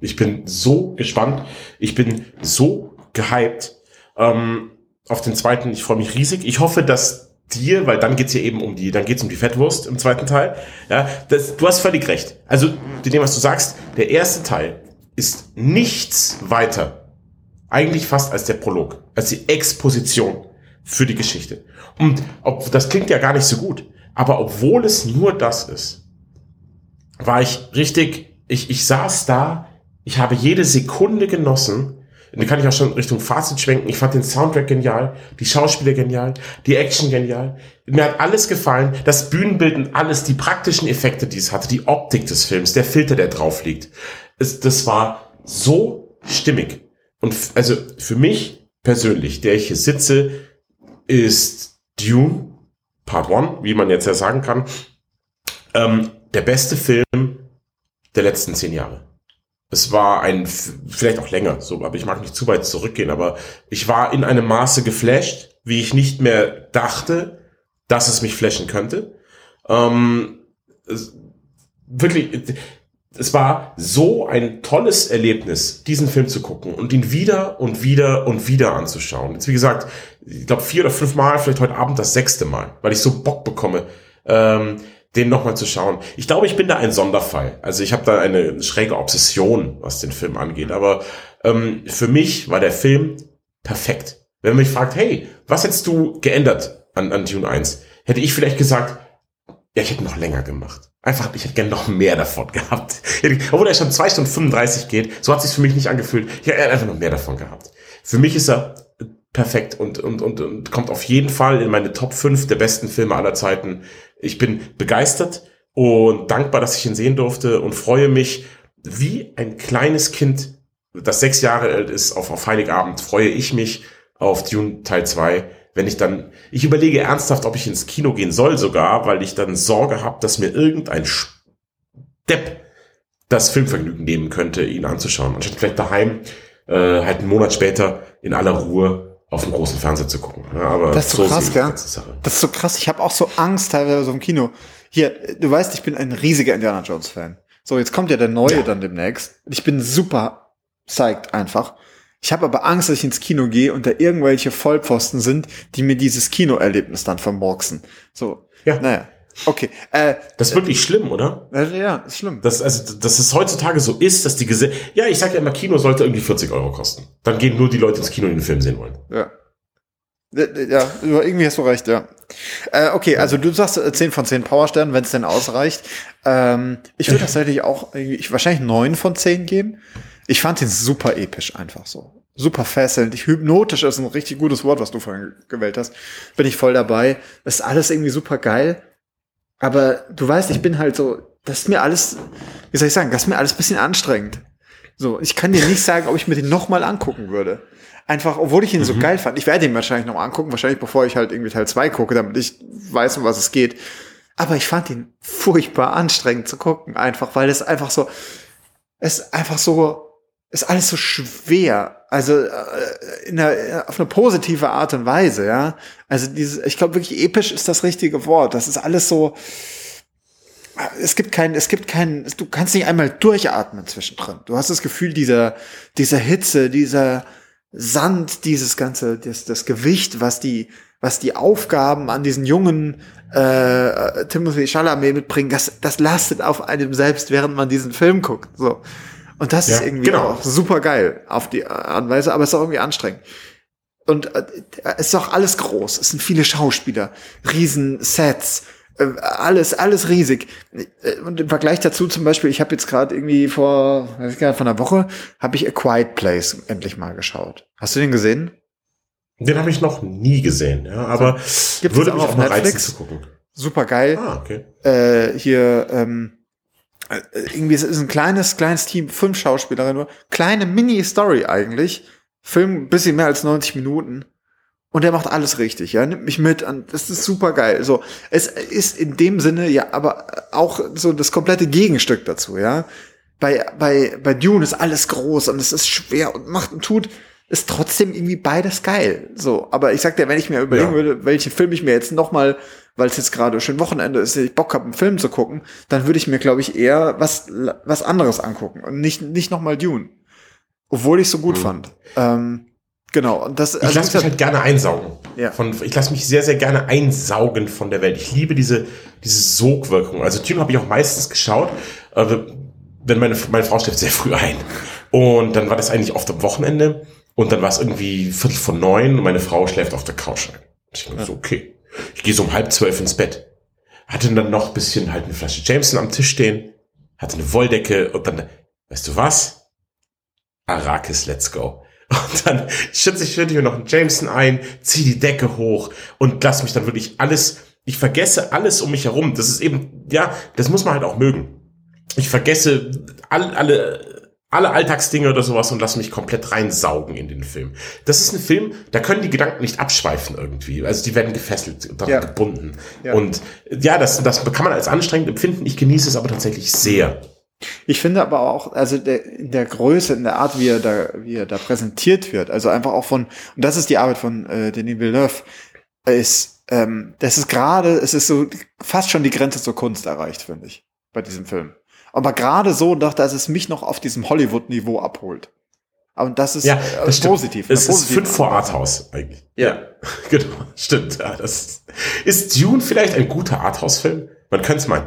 Ich bin so gespannt. Ich bin so gehypt ähm, auf den zweiten. Ich freue mich riesig. Ich hoffe, dass dir, weil dann geht's hier eben um die, dann geht's um die Fettwurst im zweiten Teil. Ja, das, du hast völlig recht. Also, mit dem, was du sagst, der erste Teil ist nichts weiter, eigentlich fast als der Prolog, als die Exposition für die Geschichte. Und ob, das klingt ja gar nicht so gut, aber obwohl es nur das ist, war ich richtig, ich, ich saß da, ich habe jede Sekunde genossen, und da kann ich auch schon Richtung Fazit schwenken. Ich fand den Soundtrack genial, die Schauspieler genial, die Action genial. Mir hat alles gefallen, das Bühnenbild und alles, die praktischen Effekte, die es hatte, die Optik des Films, der Filter, der drauf liegt es, das war so stimmig. Und also für mich persönlich, der ich hier sitze, ist Dune Part One, wie man jetzt ja sagen kann, ähm, der beste Film der letzten zehn Jahre. Es war ein, vielleicht auch länger, so, aber ich mag nicht zu weit zurückgehen, aber ich war in einem Maße geflasht, wie ich nicht mehr dachte, dass es mich flashen könnte. Ähm, wirklich, es war so ein tolles Erlebnis, diesen Film zu gucken und ihn wieder und wieder und wieder anzuschauen. Jetzt wie gesagt, ich glaube vier oder fünf Mal, vielleicht heute Abend das sechste Mal, weil ich so Bock bekomme, ähm, den nochmal zu schauen. Ich glaube, ich bin da ein Sonderfall. Also ich habe da eine schräge Obsession, was den Film angeht. Aber ähm, für mich war der Film perfekt. Wenn man mich fragt, hey, was hättest du geändert an, an Dune 1? Hätte ich vielleicht gesagt, ja, ich hätte noch länger gemacht. Einfach, ich hätte gerne noch mehr davon gehabt. Obwohl er schon zwei Stunden 35 geht, so hat sich für mich nicht angefühlt. Ich hätte einfach noch mehr davon gehabt. Für mich ist er perfekt und, und, und, und kommt auf jeden Fall in meine Top 5 der besten Filme aller Zeiten. Ich bin begeistert und dankbar, dass ich ihn sehen durfte und freue mich wie ein kleines Kind, das sechs Jahre alt ist, auf, auf Heiligabend, freue ich mich auf Dune Teil 2 wenn ich dann, ich überlege ernsthaft, ob ich ins Kino gehen soll sogar, weil ich dann Sorge habe, dass mir irgendein Depp das Filmvergnügen nehmen könnte, ihn anzuschauen. Anstatt vielleicht daheim, äh, halt einen Monat später in aller Ruhe auf dem großen Fernseher zu gucken. Ja, aber Das ist so krass, gell? Das ist so krass. Ich habe auch so Angst teilweise so im Kino. Hier, du weißt, ich bin ein riesiger Indiana Jones Fan. So, jetzt kommt ja der neue Ja. dann demnächst. Ich bin super psyched einfach. Ich habe aber Angst, dass ich ins Kino gehe und da irgendwelche Vollpfosten sind, die mir dieses Kinoerlebnis dann vermurksen. So, Ja. naja. Okay, äh, Das ist wirklich schlimm, oder? äh, ja, ist schlimm. Das, also, dass es heutzutage so ist, dass die Gese Ja, ich sag ja immer, Kino sollte irgendwie 40 Euro kosten. Dann gehen nur die Leute ins Kino, die den Film sehen wollen. Ja. Äh, Ja, irgendwie hast du recht, ja. Äh, okay, also du sagst äh, 10 von 10 Powersternen, wenn es denn ausreicht. Ähm, ich würde tatsächlich auch irgendwie, ich, wahrscheinlich 9 von 10 geben. Ich fand ihn super episch einfach so. Super fesselnd. Ich, hypnotisch ist ein richtig gutes Wort, was du vorhin gewählt hast. Bin ich voll dabei. Ist alles irgendwie super geil. Aber du weißt, ich bin halt so, das ist mir alles, wie soll ich sagen, das ist mir alles ein bisschen anstrengend. So, ich kann dir nicht sagen, ob ich mir den nochmal angucken würde. Einfach, obwohl ich ihn so geil fand. Ich werde ihn wahrscheinlich noch angucken, wahrscheinlich bevor ich halt irgendwie Teil 2 gucke, damit ich weiß, um was es geht. Aber ich fand ihn furchtbar anstrengend zu gucken, einfach, weil es einfach so, es ist einfach so, ist alles so schwer. Also äh, in einer, auf eine positive Art und Weise, ja. Also dieses, ich glaube wirklich episch ist das richtige Wort. Das ist alles so. Es gibt kein, es gibt kein, du kannst nicht einmal durchatmen zwischendrin. Du hast das Gefühl dieser, dieser Hitze, dieser Sand, dieses ganze, das, das Gewicht, was die, was die Aufgaben an diesen jungen äh, Timothy Chalamet mitbringen, das, das lastet auf einem selbst, während man diesen Film guckt. So. Und das Ja, ist irgendwie genau. auch super geil auf die Anweise, aber es ist auch irgendwie anstrengend. Und äh, es ist auch alles groß. Es sind viele Schauspieler, riesen Sets, äh, alles, alles riesig. Äh, Und im Vergleich dazu zum Beispiel, ich habe jetzt gerade irgendwie vor, weiß ich gar nicht, vor einer Woche, habe ich A Quiet Place endlich mal geschaut. Hast du den gesehen? Den habe ich noch nie gesehen, ja, aber Gibt es würde auch mich auf auch mal reizen Netflix? zu gucken. Super geil. Ah, okay. äh, hier ähm, äh, irgendwie es ist ein kleines kleines Team, fünf Schauspielerinnen nur, kleine Mini-Story eigentlich, Film bisschen mehr als 90 Minuten und er macht alles richtig, ja, nimmt mich mit an, das ist super geil. So, es ist in dem Sinne ja, aber auch so das komplette Gegenstück dazu, ja. Bei bei bei Dune ist alles groß und es ist schwer und macht und tut ist trotzdem irgendwie beides geil. So, aber ich sag dir, wenn ich mir überlegen Ja. würde, welchen Film ich mir jetzt noch mal, weil es jetzt gerade schön Wochenende ist, ich Bock habe, einen Film zu gucken, dann würde ich mir, glaube ich, eher was was anderes angucken und nicht nicht noch mal Dune, obwohl ich so gut Mhm. fand. Ähm, genau. Und das Ich also lasse mich halt gerne einsaugen. Ja. Von, ich lasse mich sehr, sehr gerne einsaugen von der Welt. Ich liebe diese, diese Sogwirkung. Also Dune habe ich auch meistens geschaut, äh, wenn meine, meine Frau schläft sehr früh ein. Und dann war das eigentlich oft am Wochenende. Und dann war es irgendwie Viertel vor neun und meine Frau schläft auf der Couch ein. Ich denke so, okay. Ich gehe so um halb zwölf ins Bett. Hatte dann noch ein bisschen halt eine Flasche Jameson am Tisch stehen, hatte eine Wolldecke und dann, weißt du was? Arrakis, let's go. Und dann schütze ich schütte mir noch einen Jameson ein, zieh die Decke hoch und lass mich dann wirklich alles, ich vergesse alles um mich herum. Das ist eben, ja, das muss man halt auch mögen. Ich vergesse all, alle, alle Alltagsdinge oder sowas und lass mich komplett reinsaugen in den Film. Das ist ein Film, da können die Gedanken nicht abschweifen irgendwie. Also die werden gefesselt und daran Ja. gebunden. Ja. Und ja, das, das kann man als anstrengend empfinden. Ich genieße es aber tatsächlich sehr. Ich finde aber auch, also der, in der Größe, in der Art, wie er da, wie er da präsentiert wird, also einfach auch von, und das ist die Arbeit von äh, Denis Villeneuve, ist, ähm, das ist gerade, es ist so fast schon die Grenze zur Kunst erreicht, finde ich, bei diesem Film. Aber gerade so, doch, dass es mich noch auf diesem Hollywood-Niveau abholt. Aber das ist Ja, äh, das stimmt. positiv. Es eine ist fünf vor und. Arthouse eigentlich. Ja. genau. Stimmt. Ja, das ist Dune vielleicht ein guter Arthouse-Film? Man könnte es meinen.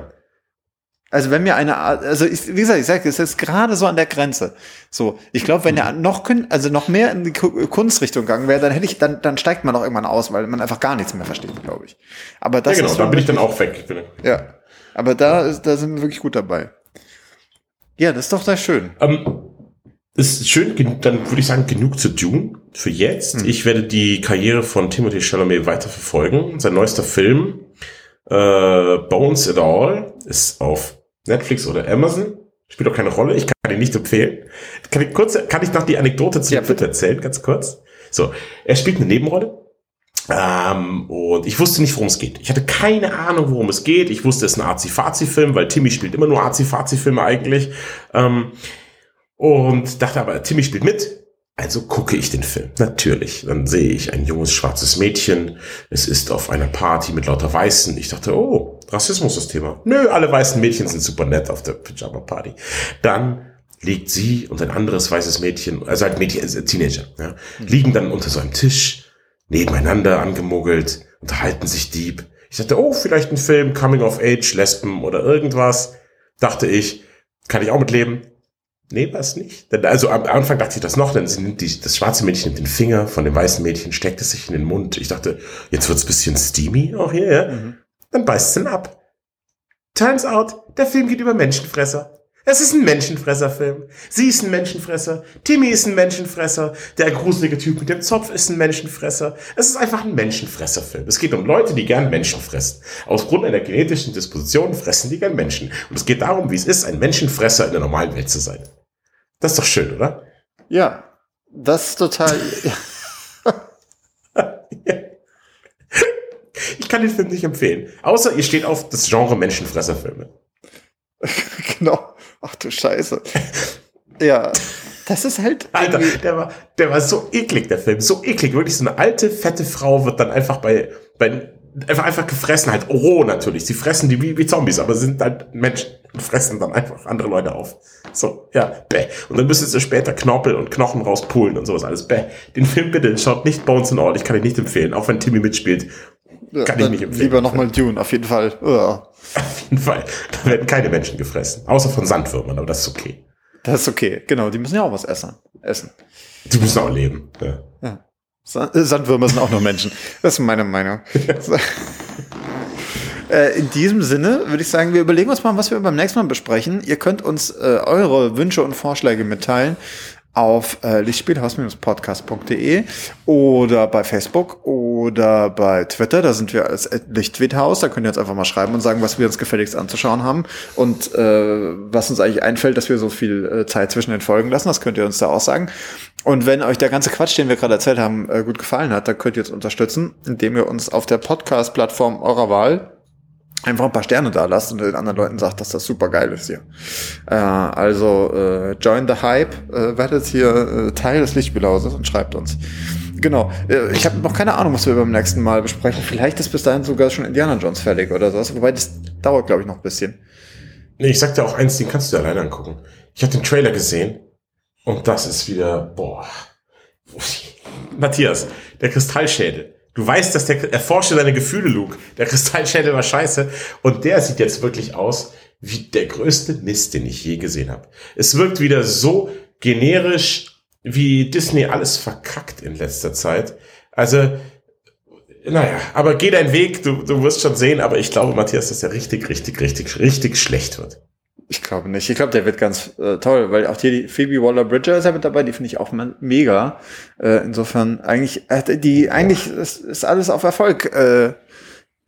Also wenn mir eine Art, also ich, wie gesagt, ich sage, es ist gerade so an der Grenze. So, ich glaube, wenn er noch kün- also noch mehr in die Ku- Kunstrichtung gegangen wäre, dann hätte ich, dann, dann steigt man auch irgendwann aus, weil man einfach gar nichts mehr versteht, glaube ich. Aber das ja, genau. ist Da schon bin ich dann auch weg. Ich bin, Ja, aber da ist, da sind wir wirklich gut dabei. Ja, das ist doch sehr schön. ähm, ist schön, dann würde ich sagen, genug zu Dune für jetzt. Ich werde die Karriere von Timothy Chalamet weiterverfolgen. Sein neuester Film, äh, Bones It All, ist auf Netflix oder Amazon. Spielt auch keine Rolle. Ich kann ihn nicht empfehlen. Kann ich kurz, kann ich noch die Anekdote zu Ja, Film erzählen, ganz kurz? So, er spielt eine Nebenrolle. Ähm, und ich wusste nicht, worum es geht. Ich hatte keine Ahnung, worum es geht. Ich wusste, es ist ein Azi-Fazi-Film, weil Timmy spielt immer nur Azi-Fazi-Filme eigentlich. Ähm, und dachte aber, Timmy spielt mit. Also gucke ich den Film. Natürlich. Dann sehe ich ein junges schwarzes Mädchen. Es ist auf einer Party mit lauter Weißen. Ich dachte, oh, Rassismus ist Thema. Nö, alle weißen Mädchen sind super nett auf der Pyjama Party. Dann liegt sie und ein anderes weißes Mädchen, also ein Mädchen, also Teenager, ja, liegen dann unter so einem Tisch, nebeneinander angemogelt, unterhalten sich deep. Ich dachte, oh, vielleicht ein Film, Coming of Age, Lesben oder irgendwas. Dachte ich, kann ich auch mitleben. Nee, was nicht. Also am Anfang dachte ich das noch, denn sie nimmt die, das schwarze Mädchen nimmt den Finger von dem weißen Mädchen, steckt es sich in den Mund. Ich dachte, jetzt wird's bisschen steamy auch hier, ja. Mhm. Dann beißt sie ihn ab. Turns out, der Film geht über Menschenfresser. Es ist ein Menschenfresserfilm. Sie ist ein Menschenfresser. Timmy ist ein Menschenfresser. Der gruselige Typ mit dem Zopf ist ein Menschenfresser. Es ist einfach ein Menschenfresserfilm. Es geht um Leute, die gern Menschen fressen. Aus Grund einer genetischen Disposition fressen die gern Menschen. Und es geht darum, wie es ist, ein Menschenfresser in der normalen Welt zu sein. Das ist doch schön, oder? Ja, das ist total. Ich kann den Film nicht empfehlen. Außer ihr steht auf das Genre Menschenfresserfilme. genau. Ach du Scheiße. ja. Das ist halt. Alter, der war, der war so eklig, der Film. So eklig. Wirklich so eine alte, fette Frau wird dann einfach bei, bei einfach, einfach gefressen halt. Oh, natürlich. Sie fressen die wie, wie Zombies, aber sind halt Menschen und fressen dann einfach andere Leute auf. So, ja, bäh. Und dann müssen sie später Knorpel und Knochen rauspulen und sowas alles. Bäh. Den Film bitte, schaut nicht Bones and All. Ich kann ihn nicht empfehlen. Auch wenn Timmy mitspielt. Kann ich nicht empfehlen. Lieber nochmal Dune, auf jeden Fall. Ja. Auf jeden Fall. Da werden keine Menschen gefressen. Außer von Sandwürmern, aber das ist okay. Das ist okay, genau. Die müssen ja auch was essen. essen. Die müssen auch leben. Ja. ja. Sandwürmer sind auch nur Menschen. Das ist meine Meinung. Äh, in diesem Sinne würde ich sagen, wir überlegen uns mal, was wir beim nächsten Mal besprechen. Ihr könnt uns äh, eure Wünsche und Vorschläge mitteilen auf äh, lichtspielhaus-podcast.de oder bei Facebook oder bei Twitter. Da sind wir als Lichttweethaus. Da könnt ihr uns einfach mal schreiben und sagen, was wir uns gefälligst anzuschauen haben und äh, was uns eigentlich einfällt, dass wir so viel äh, Zeit zwischen den Folgen lassen. Das könnt ihr uns da auch sagen. Und wenn euch der ganze Quatsch, den wir gerade erzählt haben, äh, gut gefallen hat, dann könnt ihr uns unterstützen, indem ihr uns auf der Podcast-Plattform eurer Wahl einfach ein paar Sterne da lasst und den anderen Leuten sagt, dass das super geil ist hier. Äh, also äh, join the hype, äh, werdet hier äh, Teil des Lichtspielhauses und schreibt uns. Genau. Äh, ich habe noch keine Ahnung, was wir beim nächsten Mal besprechen. Vielleicht ist bis dahin sogar schon Indiana Jones fertig oder sowas. Wobei das dauert, glaube ich, noch ein bisschen. Nee, ich sag dir auch eins, den kannst du dir alleine angucken. Ich habe den Trailer gesehen und das ist wieder, boah. Matthias, der Kristallschädel Du weißt, dass der, erforsche deine Gefühle, Luke. Der Kristallschädel war scheiße. Und der sieht jetzt wirklich aus wie der größte Mist, den ich je gesehen habe. Es wirkt wieder so generisch, wie Disney alles verkackt in letzter Zeit. Also, naja, aber geh deinen Weg, du, du wirst schon sehen, aber ich glaube, Matthias, dass er richtig, richtig, richtig, richtig schlecht wird. Ich glaube nicht. Ich glaube, der wird ganz äh, toll, weil auch hier die Phoebe Waller-Bridger ist ja mit dabei, die finde ich auch mega. Äh, insofern eigentlich, äh, die eigentlich ist, ist alles auf Erfolg äh,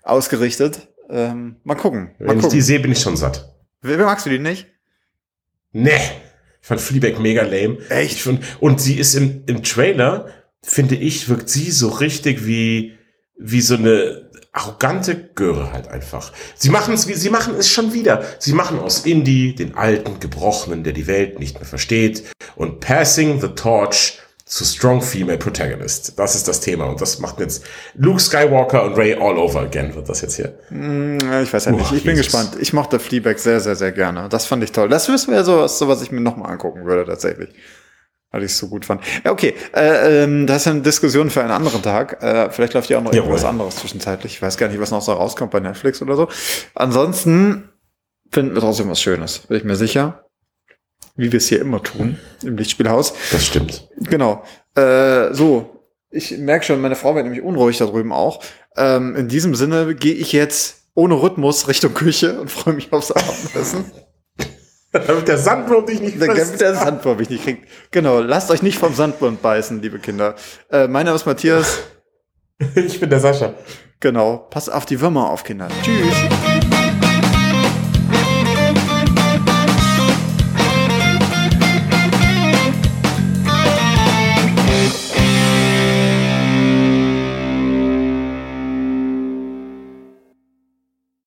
ausgerichtet. Ähm, mal gucken. Mal Wenn gucken. ich die sehe, bin ich schon satt. Wer, magst du die nicht? Nee. Ich fand Fleabag mega lame. Echt? Ich find, und sie ist im, im Trailer, finde ich, wirkt sie so richtig wie, wie so eine arrogante Göre halt einfach. Sie machen es, sie machen es schon wieder. Sie machen aus Indie den alten Gebrochenen, der die Welt nicht mehr versteht und passing the torch zu strong female protagonist. Das ist das Thema und das macht jetzt Luke Skywalker und Ray all over again wird das jetzt hier. Mm, ich weiß ja nicht. Ich bin Jesus. gespannt. Ich mochte Fleabag sehr, sehr, sehr gerne. Das fand ich toll. Das wäre so, so was ich mir nochmal angucken würde tatsächlich weil ich es so gut fand. Ja, okay, äh, ähm, das ist eine Diskussion für einen anderen Tag. Äh, vielleicht läuft ja auch noch Jawohl. irgendwas anderes zwischenzeitlich. Ich weiß gar nicht, was noch so rauskommt bei Netflix oder so. Ansonsten finden wir trotzdem was Schönes, bin ich mir sicher. Wie wir es hier immer tun, im Lichtspielhaus. Das stimmt. Genau. Äh, so, ich merke schon, meine Frau wird nämlich unruhig da drüben auch. Ähm, in diesem Sinne gehe ich jetzt ohne Rhythmus Richtung Küche und freue mich aufs Abendessen. Damit der Sandwurm dich nicht frisst. Damit der Sandwurm mich nicht kriegt. Genau, lasst euch nicht vom Sandwurm beißen, liebe Kinder. Äh, mein Name ist Matthias. ich bin der Sascha. Genau, passt auf die Würmer auf, Kinder. Tschüss.